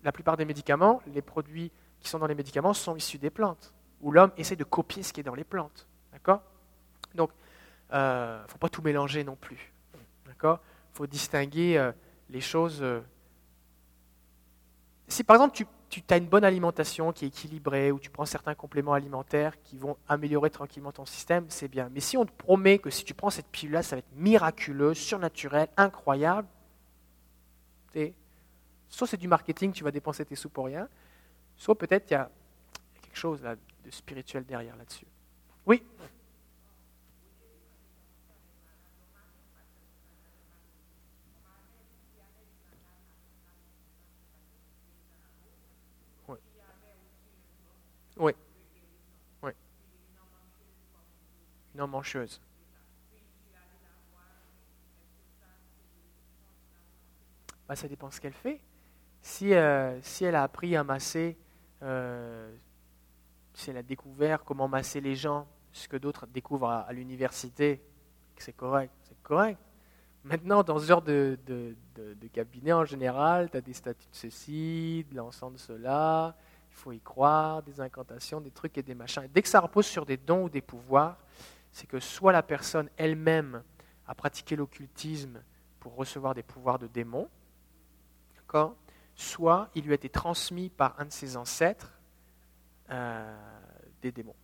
la plupart des médicaments, les produits qui sont dans les médicaments sont issus des plantes, où l'homme essaie de copier ce qui est dans les plantes. D'accord? Donc, Il ne faut pas tout mélanger non plus. D'accord? Il faut distinguer les choses. Si par exemple tu tu as une bonne alimentation qui est équilibrée, ou tu prends certains compléments alimentaires qui vont améliorer tranquillement ton système, c'est bien. Mais si on te promet que si tu prends cette pilule-là, ça va être miraculeux, surnaturel, incroyable, soit c'est du marketing, tu vas dépenser tes sous pour rien, soit peut-être il y a quelque chose de spirituel derrière là-dessus. Oui? Oui. Oui. Non mancheuse. Bah, ça dépend ce qu'elle fait. Si, euh, si elle a appris à masser, euh, si elle a découvert comment masser les gens, ce que d'autres découvrent à, l'université, c'est correct, c'est correct. Maintenant, dans ce genre de, de, de cabinet en général, tu as des statuts de ceci, de l'ensemble de cela, il faut y croire, des incantations, des trucs et des machins. dès que ça repose sur des dons ou des pouvoirs, c'est que soit la personne elle-même a pratiqué l'occultisme pour recevoir des pouvoirs de démons, soit il lui a été transmis par un de ses ancêtres euh, des démons.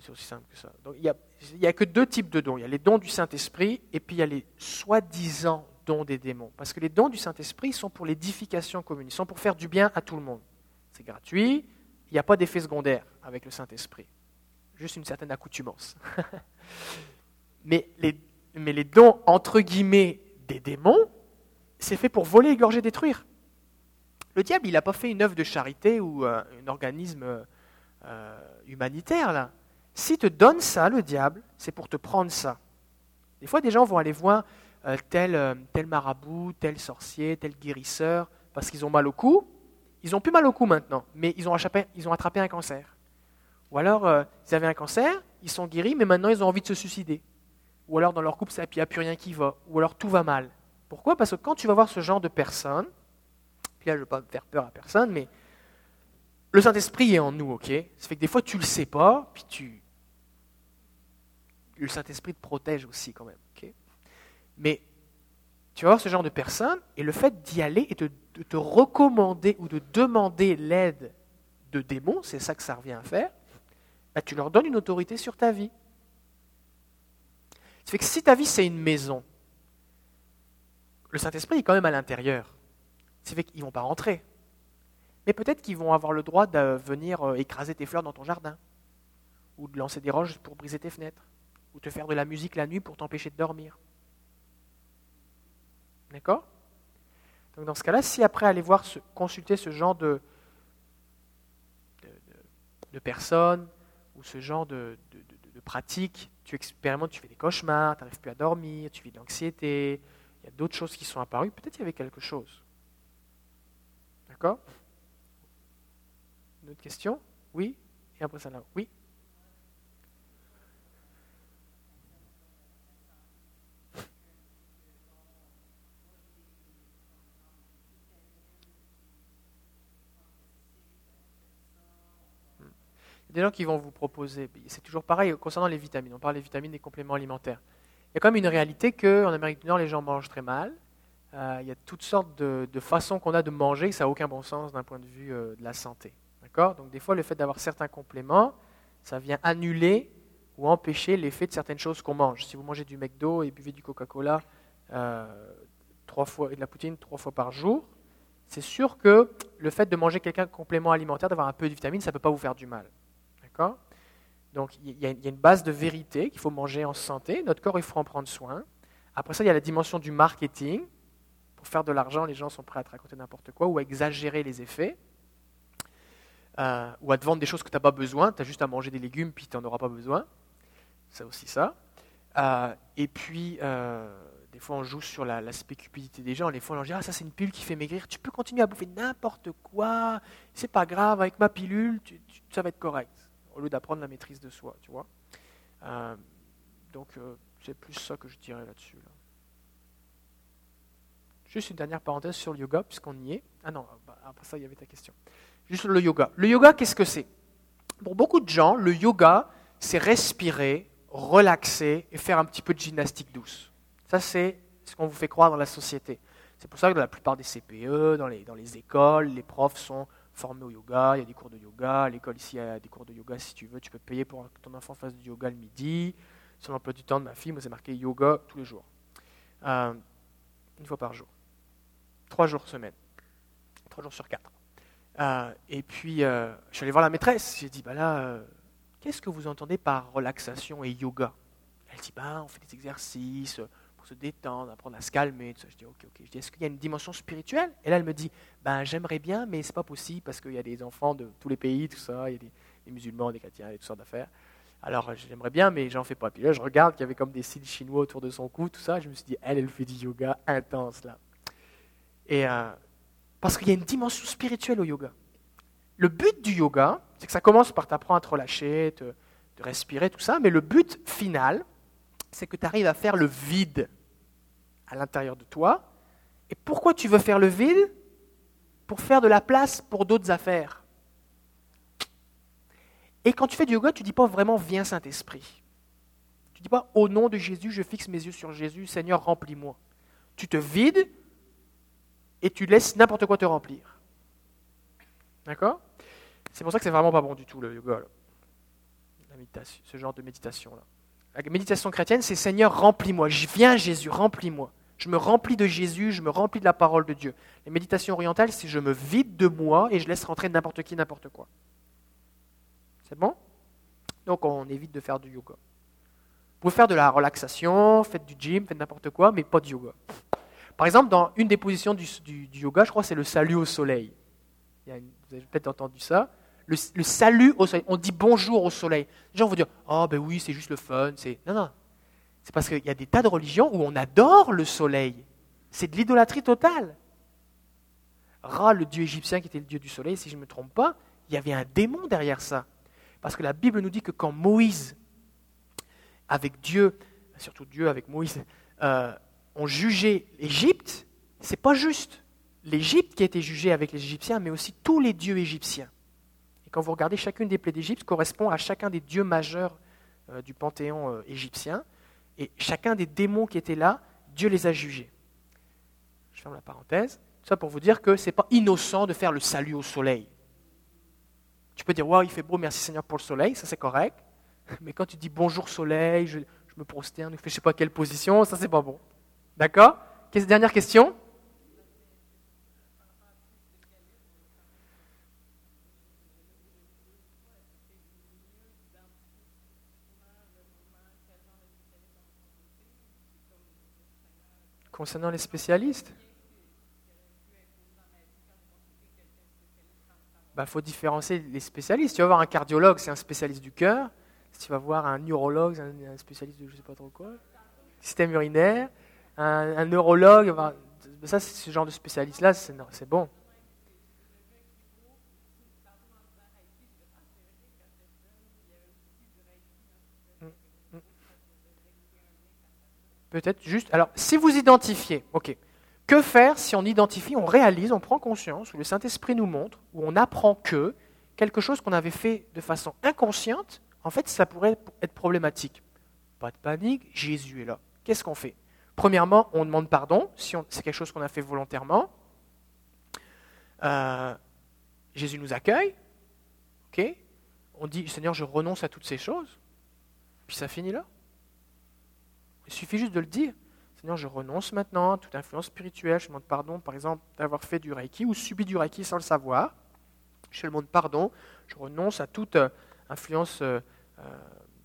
C'est aussi simple que ça. Donc, il n'y a, que deux types de dons. Il y a les dons du Saint-Esprit et puis il y a les soi-disant dons des démons. Parce que les dons du Saint-Esprit sont pour l'édification commune, ils sont pour faire du bien à tout le monde. C'est gratuit, il n'y a pas d'effet secondaire avec le Saint-Esprit. Juste une certaine accoutumance. [laughs] mais, les, mais les dons, entre guillemets, des démons, c'est fait pour voler, égorger, détruire. Le diable, il n'a pas fait une œuvre de charité ou euh, un organisme euh, humanitaire, là. S'il te donne ça, le diable, c'est pour te prendre ça. Des fois, des gens vont aller voir euh, tel, tel marabout, tel sorcier, tel guérisseur, parce qu'ils ont mal au cou, ils ont plus mal au cou maintenant, mais ils ont, attrapé, ils ont attrapé un cancer. Ou alors, euh, ils avaient un cancer, ils sont guéris, mais maintenant ils ont envie de se suicider. Ou alors dans leur couple, il n'y a plus rien qui va. Ou alors tout va mal. Pourquoi? Parce que quand tu vas voir ce genre de personnes, là je ne veux pas faire peur à personne, mais le Saint-Esprit est en nous, ok? Ça fait que des fois tu ne le sais pas, puis tu... Le Saint-Esprit te protège aussi quand même, ok? Mais tu vas voir ce genre de personnes, et le fait d'y aller et de, te recommander ou de demander l'aide de démons, c'est ça que ça revient à faire, bah, tu leur donnes une autorité sur ta vie. Ça fait que si ta vie c'est une maison, le Saint-Esprit est quand même à l'intérieur. Fait qu'ils ne vont pas rentrer. Mais peut-être qu'ils vont avoir le droit de venir euh, écraser tes fleurs dans ton jardin, ou de lancer des roches pour briser tes fenêtres, ou te faire de la musique la nuit pour t'empêcher de dormir. D'accord? Donc dans ce cas-là, si après aller voir, consulter ce genre de, de, personnes ou ce genre de, de, pratiques, tu expérimentes, tu fais des cauchemars, tu n'arrives plus à dormir, tu vis de l'anxiété, il y a d'autres choses qui sont apparues, peut-être il y avait quelque chose. D'accord. Une autre question? Oui. Et après ça là. Oui. Des gens qui vont vous proposer, c'est toujours pareil concernant les vitamines, on parle des vitamines des compléments alimentaires. Il y a quand même une réalité qu'en Amérique du Nord, les gens mangent très mal. Euh, il y a toutes sortes de, façons qu'on a de manger, ça n'a aucun bon sens d'un point de vue euh, de la santé. D'accord? Donc des fois, le fait d'avoir certains compléments, ça vient annuler ou empêcher l'effet de certaines choses qu'on mange. Si vous mangez du McDo et buvez du Coca-Cola euh, et de la poutine trois fois par jour, c'est sûr que le fait de manger quelqu'un complément alimentaire, d'avoir un peu de vitamines, ça ne peut pas vous faire du mal. Donc il y, a une base de vérité qu'il faut manger en santé. Notre corps, il faut en prendre soin. Après ça, il y a la dimension du marketing. Faire de l'argent, les gens sont prêts à te raconter n'importe quoi ou à exagérer les effets. Euh, ou à te vendre des choses que tu n'as pas besoin. Tu as juste à manger des légumes, puis tu n'en auras pas besoin. C'est aussi ça. Euh, et puis, euh, des fois, on joue sur l'aspect cupidité des gens. Des fois, on leur dit Ah, ça, c'est une pilule qui fait maigrir. Tu peux continuer à bouffer n'importe quoi. C'est pas grave, avec ma pilule, ça va être correct au lieu d'apprendre la maîtrise de soi, tu vois. Donc, c'est plus ça que je dirais là-dessus. Juste une dernière parenthèse sur le yoga, puisqu'on y est. Ah non, bah, après ça, il y avait ta question. Juste le yoga. Le yoga, qu'est-ce que c'est? Pour beaucoup de gens, le yoga, c'est respirer, relaxer et faire un petit peu de gymnastique douce. Ça, c'est ce qu'on vous fait croire dans la société. C'est pour ça que dans la plupart des CPE, dans les, écoles, les profs sont formés au yoga, il y a des cours de yoga, à l'école ici il y a des cours de yoga si tu veux, tu peux payer pour que ton enfant fasse du yoga le midi. Sur l'emploi du temps de ma fille, moi c'est marqué yoga tous les jours. Euh, une fois par jour. Trois jours semaine. Trois jours sur quatre. Euh, et puis, euh, je suis allé voir la maîtresse. J'ai dit, bah là, qu'est-ce que vous entendez par relaxation et yoga? Elle dit, bah, on fait des exercices pour se détendre, apprendre à se calmer. Je dis, ok, ok. Je dis, est-ce qu'il y a une dimension spirituelle? Et là, elle me dit, ben, j'aimerais bien, mais c'est pas possible parce qu'il y a des enfants de tous les pays, tout ça. Il y a des, musulmans, des chrétiens, et toutes sortes d'affaires. Alors j'aimerais bien, mais j'en fais pas. Puis là, je regarde qu'il y avait comme des cils chinois autour de son cou, tout ça. Je me suis dit, elle, elle fait du yoga intense là. Et euh, parce qu'il y a une dimension spirituelle au yoga. Le but du yoga, c'est que ça commence par t'apprendre à te relâcher, te, de respirer, tout ça, mais le but final, c'est que tu arrives à faire le vide à l'intérieur de toi. Et pourquoi tu veux faire le vide? Pour faire de la place pour d'autres affaires. Et quand tu fais du yoga, tu ne dis pas vraiment Viens Saint-Esprit. Tu ne dis pas Au nom de Jésus, je fixe mes yeux sur Jésus, Seigneur, remplis-moi. Tu te vides et tu laisses n'importe quoi te remplir. D'accord? C'est pour ça que c'est vraiment pas bon du tout le yoga. La méditation, ce genre de méditation-là. La méditation chrétienne, c'est Seigneur, remplis-moi. Je viens Jésus, remplis-moi. Je me remplis de Jésus, je me remplis de la parole de Dieu. Les méditations orientales, c'est je me vide de moi et je laisse rentrer n'importe qui, n'importe quoi. C'est bon? Donc on évite de faire du yoga. Vous pouvez faire de la relaxation, faites du gym, faites n'importe quoi, mais pas du yoga. Par exemple, dans une des positions du, yoga, je crois c'est le salut au soleil. vous avez peut-être entendu ça. Le, salut au soleil. On dit bonjour au soleil. Les gens vont dire Oh, ben oui, c'est juste le fun. Non, non. C'est parce qu'il y a des tas de religions où on adore le soleil. C'est de l'idolâtrie totale. Ra, le dieu égyptien qui était le dieu du soleil, si je ne me trompe pas, il y avait un démon derrière ça. Parce que la Bible nous dit que quand Moïse, avec Dieu, surtout Dieu avec Moïse, euh, ont jugé l'Égypte, c'est pas juste l'Égypte qui a été jugée avec les Égyptiens, mais aussi tous les dieux égyptiens. Et quand vous regardez, chacune des plaies d'Égypte correspond à chacun des dieux majeurs euh, du panthéon euh, égyptien. Et chacun des démons qui étaient là, Dieu les a jugés. Je ferme la parenthèse. Ça pour vous dire que ce n'est pas innocent de faire le salut au soleil. Tu peux dire, waouh, il fait beau, merci Seigneur pour le soleil, ça c'est correct. Mais quand tu dis bonjour soleil, je, me prosterne, je ne sais pas quelle position, ça c'est pas bon. D'accord? Dernière question? Concernant les spécialistes? Il bah, faut différencier les spécialistes. Tu vas voir un cardiologue, c'est un spécialiste du cœur. Si tu vas voir un neurologue, c'est un, spécialiste de je ne sais pas trop quoi, système urinaire. Un, neurologue, ce genre de spécialiste-là, c'est bon. Mm, mm. Peut-être juste. Alors, si vous identifiez, ok, que faire si on identifie, on réalise, on prend conscience, ou le Saint-Esprit nous montre, ou on apprend que quelque chose qu'on avait fait de façon inconsciente, en fait, ça pourrait être problématique. Pas de panique, Jésus est là. Qu'est-ce qu'on fait? Premièrement, on demande pardon si c'est quelque chose qu'on a fait volontairement. Euh, Jésus nous accueille. On dit, Seigneur, je renonce à toutes ces choses. Puis ça finit là. Il suffit juste de le dire. Seigneur, je renonce maintenant à toute influence spirituelle. Je demande pardon, par exemple, d'avoir fait du Reiki ou subi du Reiki sans le savoir. Je demande pardon. Je renonce à toute euh, influence, euh,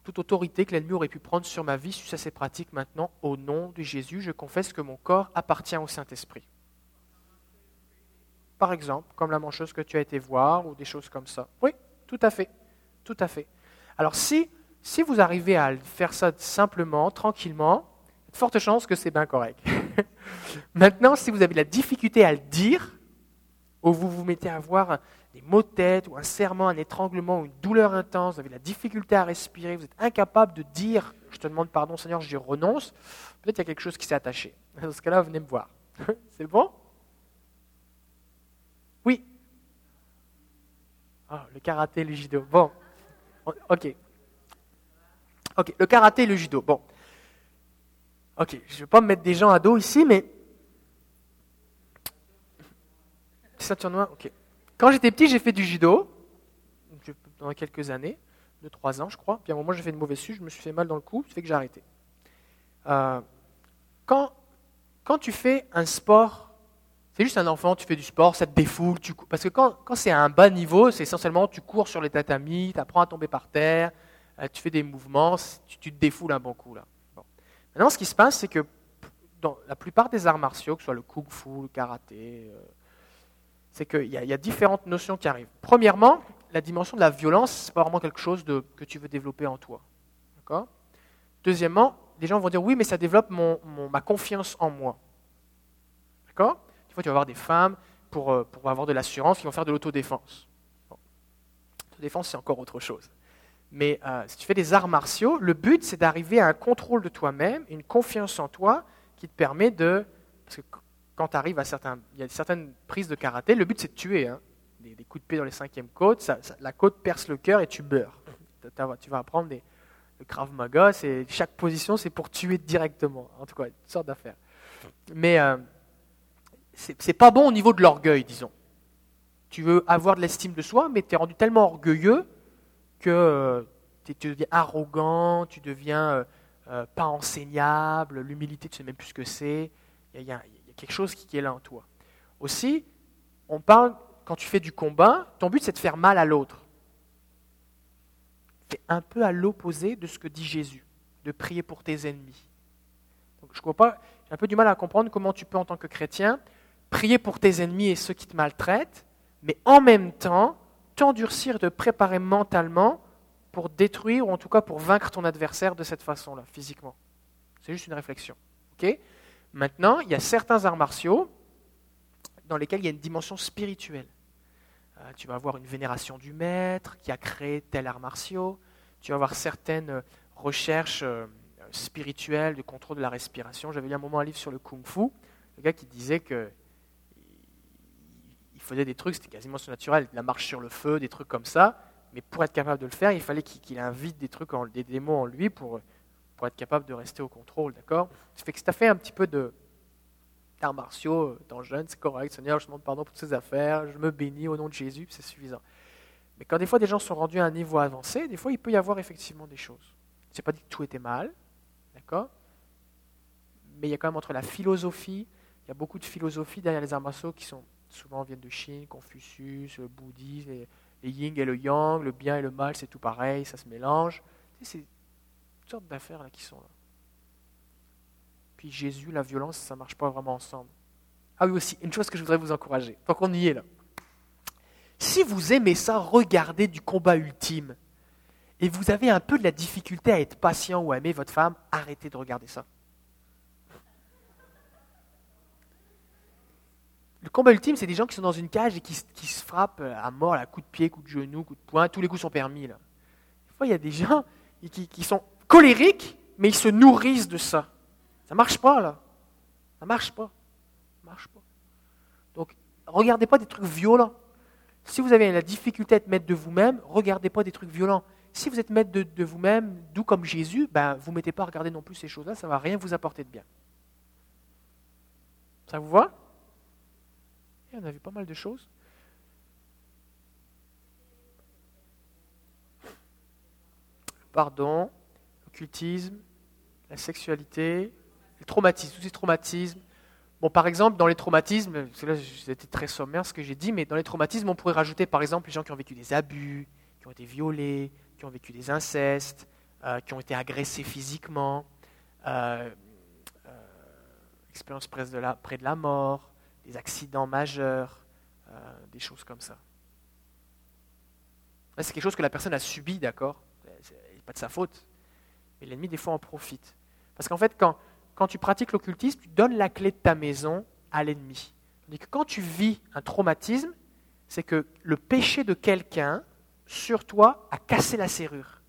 toute autorité que l'ennemi aurait pu prendre sur ma vie à ces pratiques maintenant. Au nom de Jésus, je confesse que mon corps appartient au Saint-Esprit. Par exemple, comme la mancheuse que tu as été voir ou des choses comme ça. Oui, tout à fait. Tout à fait. Alors si, si vous arrivez à faire ça simplement, tranquillement, de fortes chances que c'est bien correct. [laughs] Maintenant, si vous avez la difficulté à le dire, ou vous vous mettez à avoir des maux de tête, ou un serment, un étranglement, ou une douleur intense, vous avez la difficulté à respirer, vous êtes incapable de dire Je te demande pardon, Seigneur, je renonce, peut-être qu'il y a quelque chose qui s'est attaché. [laughs] Dans ce cas-là, venez me voir. [laughs] c'est bon? Oui ah, Le karaté, le judo. Bon, ok. Ok, le karaté et le judo. Bon. Ok, je ne vais pas me mettre des gens à dos ici, mais. Ceinture noire, ok. Quand j'étais petit, j'ai fait du judo, pendant quelques années, 2-3 ans, je crois. Puis à un moment, j'ai fait une mauvaise suite, je me suis fait mal dans le cou, ça fait que j'ai arrêté. Euh, quand, quand tu fais un sport, c'est juste un enfant, tu fais du sport, ça te défoule. Tu, parce que quand, quand c'est à un bas niveau, c'est essentiellement tu cours sur les tatamis, tu apprends à tomber par terre, euh, tu fais des mouvements, tu, te défoules un bon coup. Là. Maintenant, ce qui se passe, c'est que dans la plupart des arts martiaux, que ce soit le kung fu, le karaté, euh, c'est qu'il y, y, a différentes notions qui arrivent. Premièrement, la dimension de la violence, ce n'est pas vraiment quelque chose que tu veux développer en toi. Deuxièmement, les gens vont dire oui, mais ça développe mon, ma confiance en moi. D'accord? Des fois, tu vas avoir des femmes pour, euh, pour avoir de l'assurance qui vont faire de l'autodéfense. L'autodéfense, c'est encore autre chose. Mais euh, si tu fais des arts martiaux, le but, c'est d'arriver à un contrôle de toi-même, une confiance en toi qui te permet de. Quand tu arrives à certains. Il y a certaines prises de karaté, le but, c'est de tuer. Hein. Des, coups de pied dans les cinquièmes côtes, la côte perce le cœur et tu beurres. Tu vas apprendre des, le Krav Maga, c'est chaque position, c'est pour tuer directement. En tout cas, une sorte d'affaire. Mais euh, c'est pas bon au niveau de l'orgueil, disons. Tu veux avoir de l'estime de soi, mais tu es rendu tellement orgueilleux que euh, tu deviens arrogant, tu deviens euh, euh, pas enseignable, l'humilité, tu sais même plus ce que c'est. Il y, a quelque chose qui est là en toi. Aussi, on parle, quand tu fais du combat, ton but c'est de faire mal à l'autre c'est un peu à l'opposé de ce que dit Jésus, de prier pour tes ennemis. Donc, je pas, j'ai un peu du mal à comprendre comment tu peux, en tant que chrétien, prier pour tes ennemis et ceux qui te maltraitent, mais en même temps t'endurcir, te préparer mentalement pour détruire ou en tout cas pour vaincre ton adversaire de cette façon-là, physiquement. C'est juste une réflexion. Maintenant, il y a certains arts martiaux dans lesquels il y a une dimension spirituelle. Euh, tu vas avoir une vénération du maître qui a créé tel art martiaux. Tu vas avoir certaines recherches euh, spirituelles de contrôle de la respiration. J'avais lu un moment un livre sur le kung fu, le gars qui disait que il faisait des trucs, c'était quasiment surnaturel, la marche sur le feu, des trucs comme ça. Mais pour être capable de le faire, il fallait qu'il invite des trucs, des démons en lui pour, pour être capable de rester au contrôle, d'accord? Ça fait que ça fait un petit peu de, arts martiaux, étant jeune, c'est correct. Seigneur, je demande pardon pour toutes ces affaires, je me bénis au nom de Jésus, c'est suffisant. Mais quand des fois des gens sont rendus à un niveau avancé, des fois il peut y avoir effectivement des choses. Je n'ai pas dit que tout était mal, d'accord? Mais il y a quand même entre la philosophie, il y a beaucoup de philosophie derrière les arts martiaux qui sont souvent viennent de Chine, Confucius, le bouddhisme, les, les yin et le yang, le bien et le mal, c'est tout pareil, ça se mélange. Toutes sortes d'affaires qui sont là. Puis Jésus, la violence, ça ne marche pas vraiment ensemble. Ah oui aussi, une chose que je voudrais vous encourager, tant qu'on y est là. Si vous aimez ça, regardez du combat ultime, et vous avez un peu de la difficulté à être patient ou à aimer votre femme, arrêtez de regarder ça. Le combat ultime, c'est des gens qui sont dans une cage et qui, se frappent à mort à coups de pied, coups de genou, coups de poing, tous les coups sont permis. Là. Des fois, il y a des gens qui sont colériques, mais ils se nourrissent de ça. Ça ne marche pas, là. Ça ne marche pas. Ça marche pas. Donc, regardez pas des trucs violents. Si vous avez la difficulté à être maître de vous-même, regardez pas des trucs violents. Si vous êtes maître de, vous-même, d'où comme Jésus, ben, vous ne mettez pas à regarder non plus ces choses-là, ça ne va rien vous apporter de bien. Ça vous va? Et On a vu pas mal de choses. Pardon, occultisme, la sexualité, les traumatismes, tous ces traumatismes. Bon, par exemple, dans les traumatismes, là c'était très sommaire ce que j'ai dit, mais dans les traumatismes, on pourrait rajouter par exemple les gens qui ont vécu des abus, qui ont été violés, qui ont vécu des incestes, euh, qui ont été agressés physiquement, euh, euh, expérience près de, la, mort, des accidents majeurs, des choses comme ça. c'est quelque chose que la personne a subi, d'accord? C'est pas de sa faute. Mais l'ennemi, des fois, en profite. Parce qu'en fait, quand, quand tu pratiques l'occultisme, tu donnes la clé de ta maison à l'ennemi. que quand tu vis un traumatisme, c'est que le péché de quelqu'un sur toi a cassé la serrure.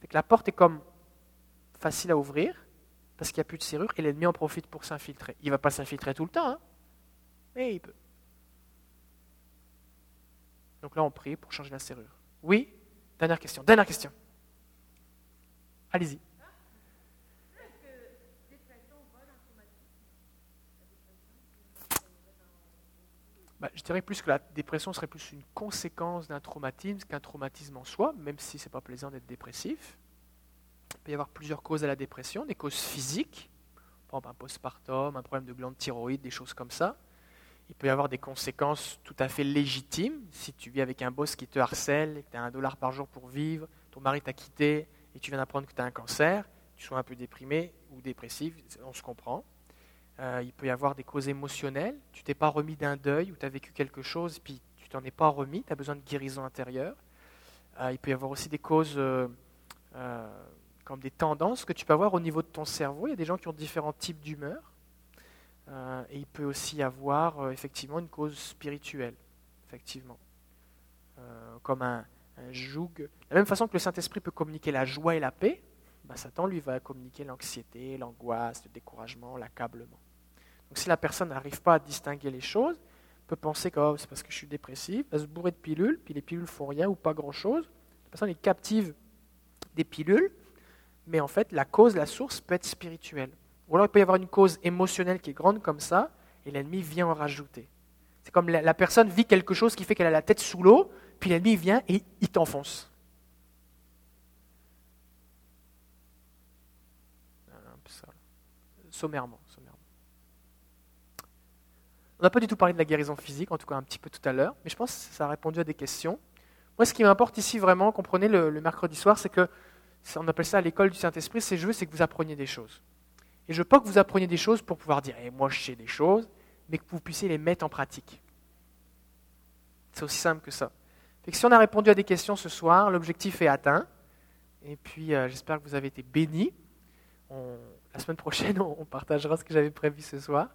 que la porte est comme facile à ouvrir parce qu'il n'y a plus de serrure et l'ennemi en profite pour s'infiltrer. Il ne va pas s'infiltrer tout le temps, hein, mais il peut. Donc là, on prie pour changer la serrure. Oui? Dernière question. Dernière question. Allez-y. Bah, je dirais plus que la dépression serait plus une conséquence d'un traumatisme qu'un traumatisme en soi, même si ce n'est pas plaisant d'être dépressif. Il peut y avoir plusieurs causes à la dépression, des causes physiques, par exemple un postpartum, un problème de glande thyroïde, des choses comme ça. Il peut y avoir des conséquences tout à fait légitimes. Si tu vis avec un boss qui te harcèle, que tu as un dollar par jour pour vivre, ton mari t'a quitté et tu viens d'apprendre que tu as un cancer, tu sois un peu déprimé ou dépressif, on se comprend. Euh, il peut y avoir des causes émotionnelles. Tu t'es pas remis d'un deuil ou tu as vécu quelque chose, puis tu t'en es pas remis, tu as besoin de guérison intérieure. Euh, il peut y avoir aussi des causes euh, comme des tendances que tu peux avoir au niveau de ton cerveau. Il y a des gens qui ont différents types d'humeur. et il peut aussi y avoir effectivement une cause spirituelle, effectivement. comme un, joug. De la même façon que le Saint-Esprit peut communiquer la joie et la paix, ben, Satan lui va communiquer l'anxiété, l'angoisse, le découragement, l'accablement. Donc si la personne n'arrive pas à distinguer les choses, peut penser que oh, c'est parce que je suis dépressif, va se bourrer de pilules, puis les pilules font rien ou pas grand-chose. La personne est captive des pilules, mais en fait la cause, la source peut être spirituelle. Ou alors il peut y avoir une cause émotionnelle qui est grande comme ça, et l'ennemi vient en rajouter. C'est comme la, personne vit quelque chose qui fait qu'elle a la tête sous l'eau, puis l'ennemi vient et il t'enfonce. Sommairement. On n'a pas du tout parlé de la guérison physique, en tout cas un petit peu tout à l'heure, mais je pense que ça a répondu à des questions. Moi, ce qui m'importe ici vraiment, comprenez, le, le mercredi soir, c'est que, on appelle ça l'école du Saint-Esprit, c'est je veux, c'est que vous appreniez des choses. Et je veux pas que vous appreniez des choses pour pouvoir dire, eh, moi je sais des choses, mais que vous puissiez les mettre en pratique. C'est aussi simple que ça. Si on a répondu à des questions ce soir, l'objectif est atteint. Et puis, euh, j'espère que vous avez été bénis. la semaine prochaine, [laughs] on partagera ce que j'avais prévu ce soir.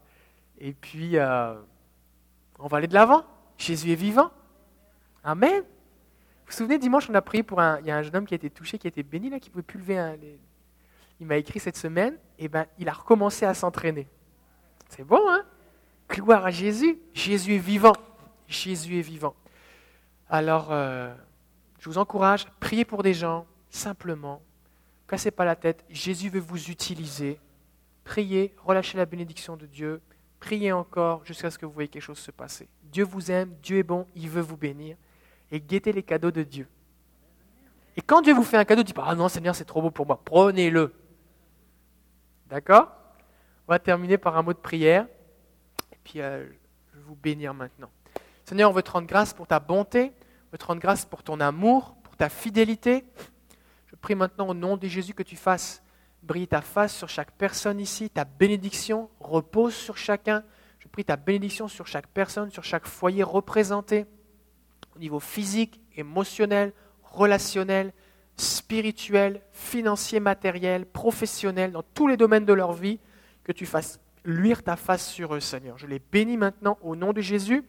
Et puis, euh, on va aller de l'avant. Jésus est vivant. Amen. Vous vous souvenez, dimanche, on a prié pour un. Jeune homme qui a été touché, qui a été béni, là, qui ne pouvait plus lever un. Il m'a écrit cette semaine, et ben, il a recommencé à s'entraîner. C'est bon, hein? Gloire à Jésus. Jésus est vivant. Jésus est vivant. Alors, euh, je vous encourage, priez pour des gens, simplement. Cassez pas la tête. Jésus veut vous utiliser. Priez, relâchez la bénédiction de Dieu. Priez encore jusqu'à ce que vous voyez quelque chose se passer. Dieu vous aime, Dieu est bon, il veut vous bénir. Et guettez les cadeaux de Dieu. Et quand Dieu vous fait un cadeau, dites pas Ah non, Seigneur, c'est trop beau pour moi. Prenez-le. D'accord? On va terminer par un mot de prière. Et puis, euh, je vais vous bénir maintenant. Seigneur, on veut te rendre grâce pour ta bonté, on veut te rendre grâce pour ton amour, pour ta fidélité. Je prie maintenant au nom de Jésus que tu fasses Brille ta face sur chaque personne ici, ta bénédiction repose sur chacun. Je prie ta bénédiction sur chaque personne, sur chaque foyer représenté, au niveau physique, émotionnel, relationnel, spirituel, financier, matériel, professionnel, dans tous les domaines de leur vie, que tu fasses luire ta face sur eux, Seigneur. Je les bénis maintenant au nom de Jésus.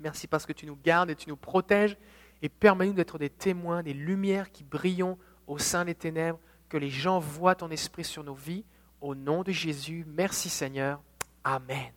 Merci parce que tu nous gardes et tu nous protèges et permets-nous d'être des témoins, des lumières qui brillons au sein des ténèbres que les gens voient ton esprit sur nos vies. Au nom de Jésus, merci Seigneur. Amen.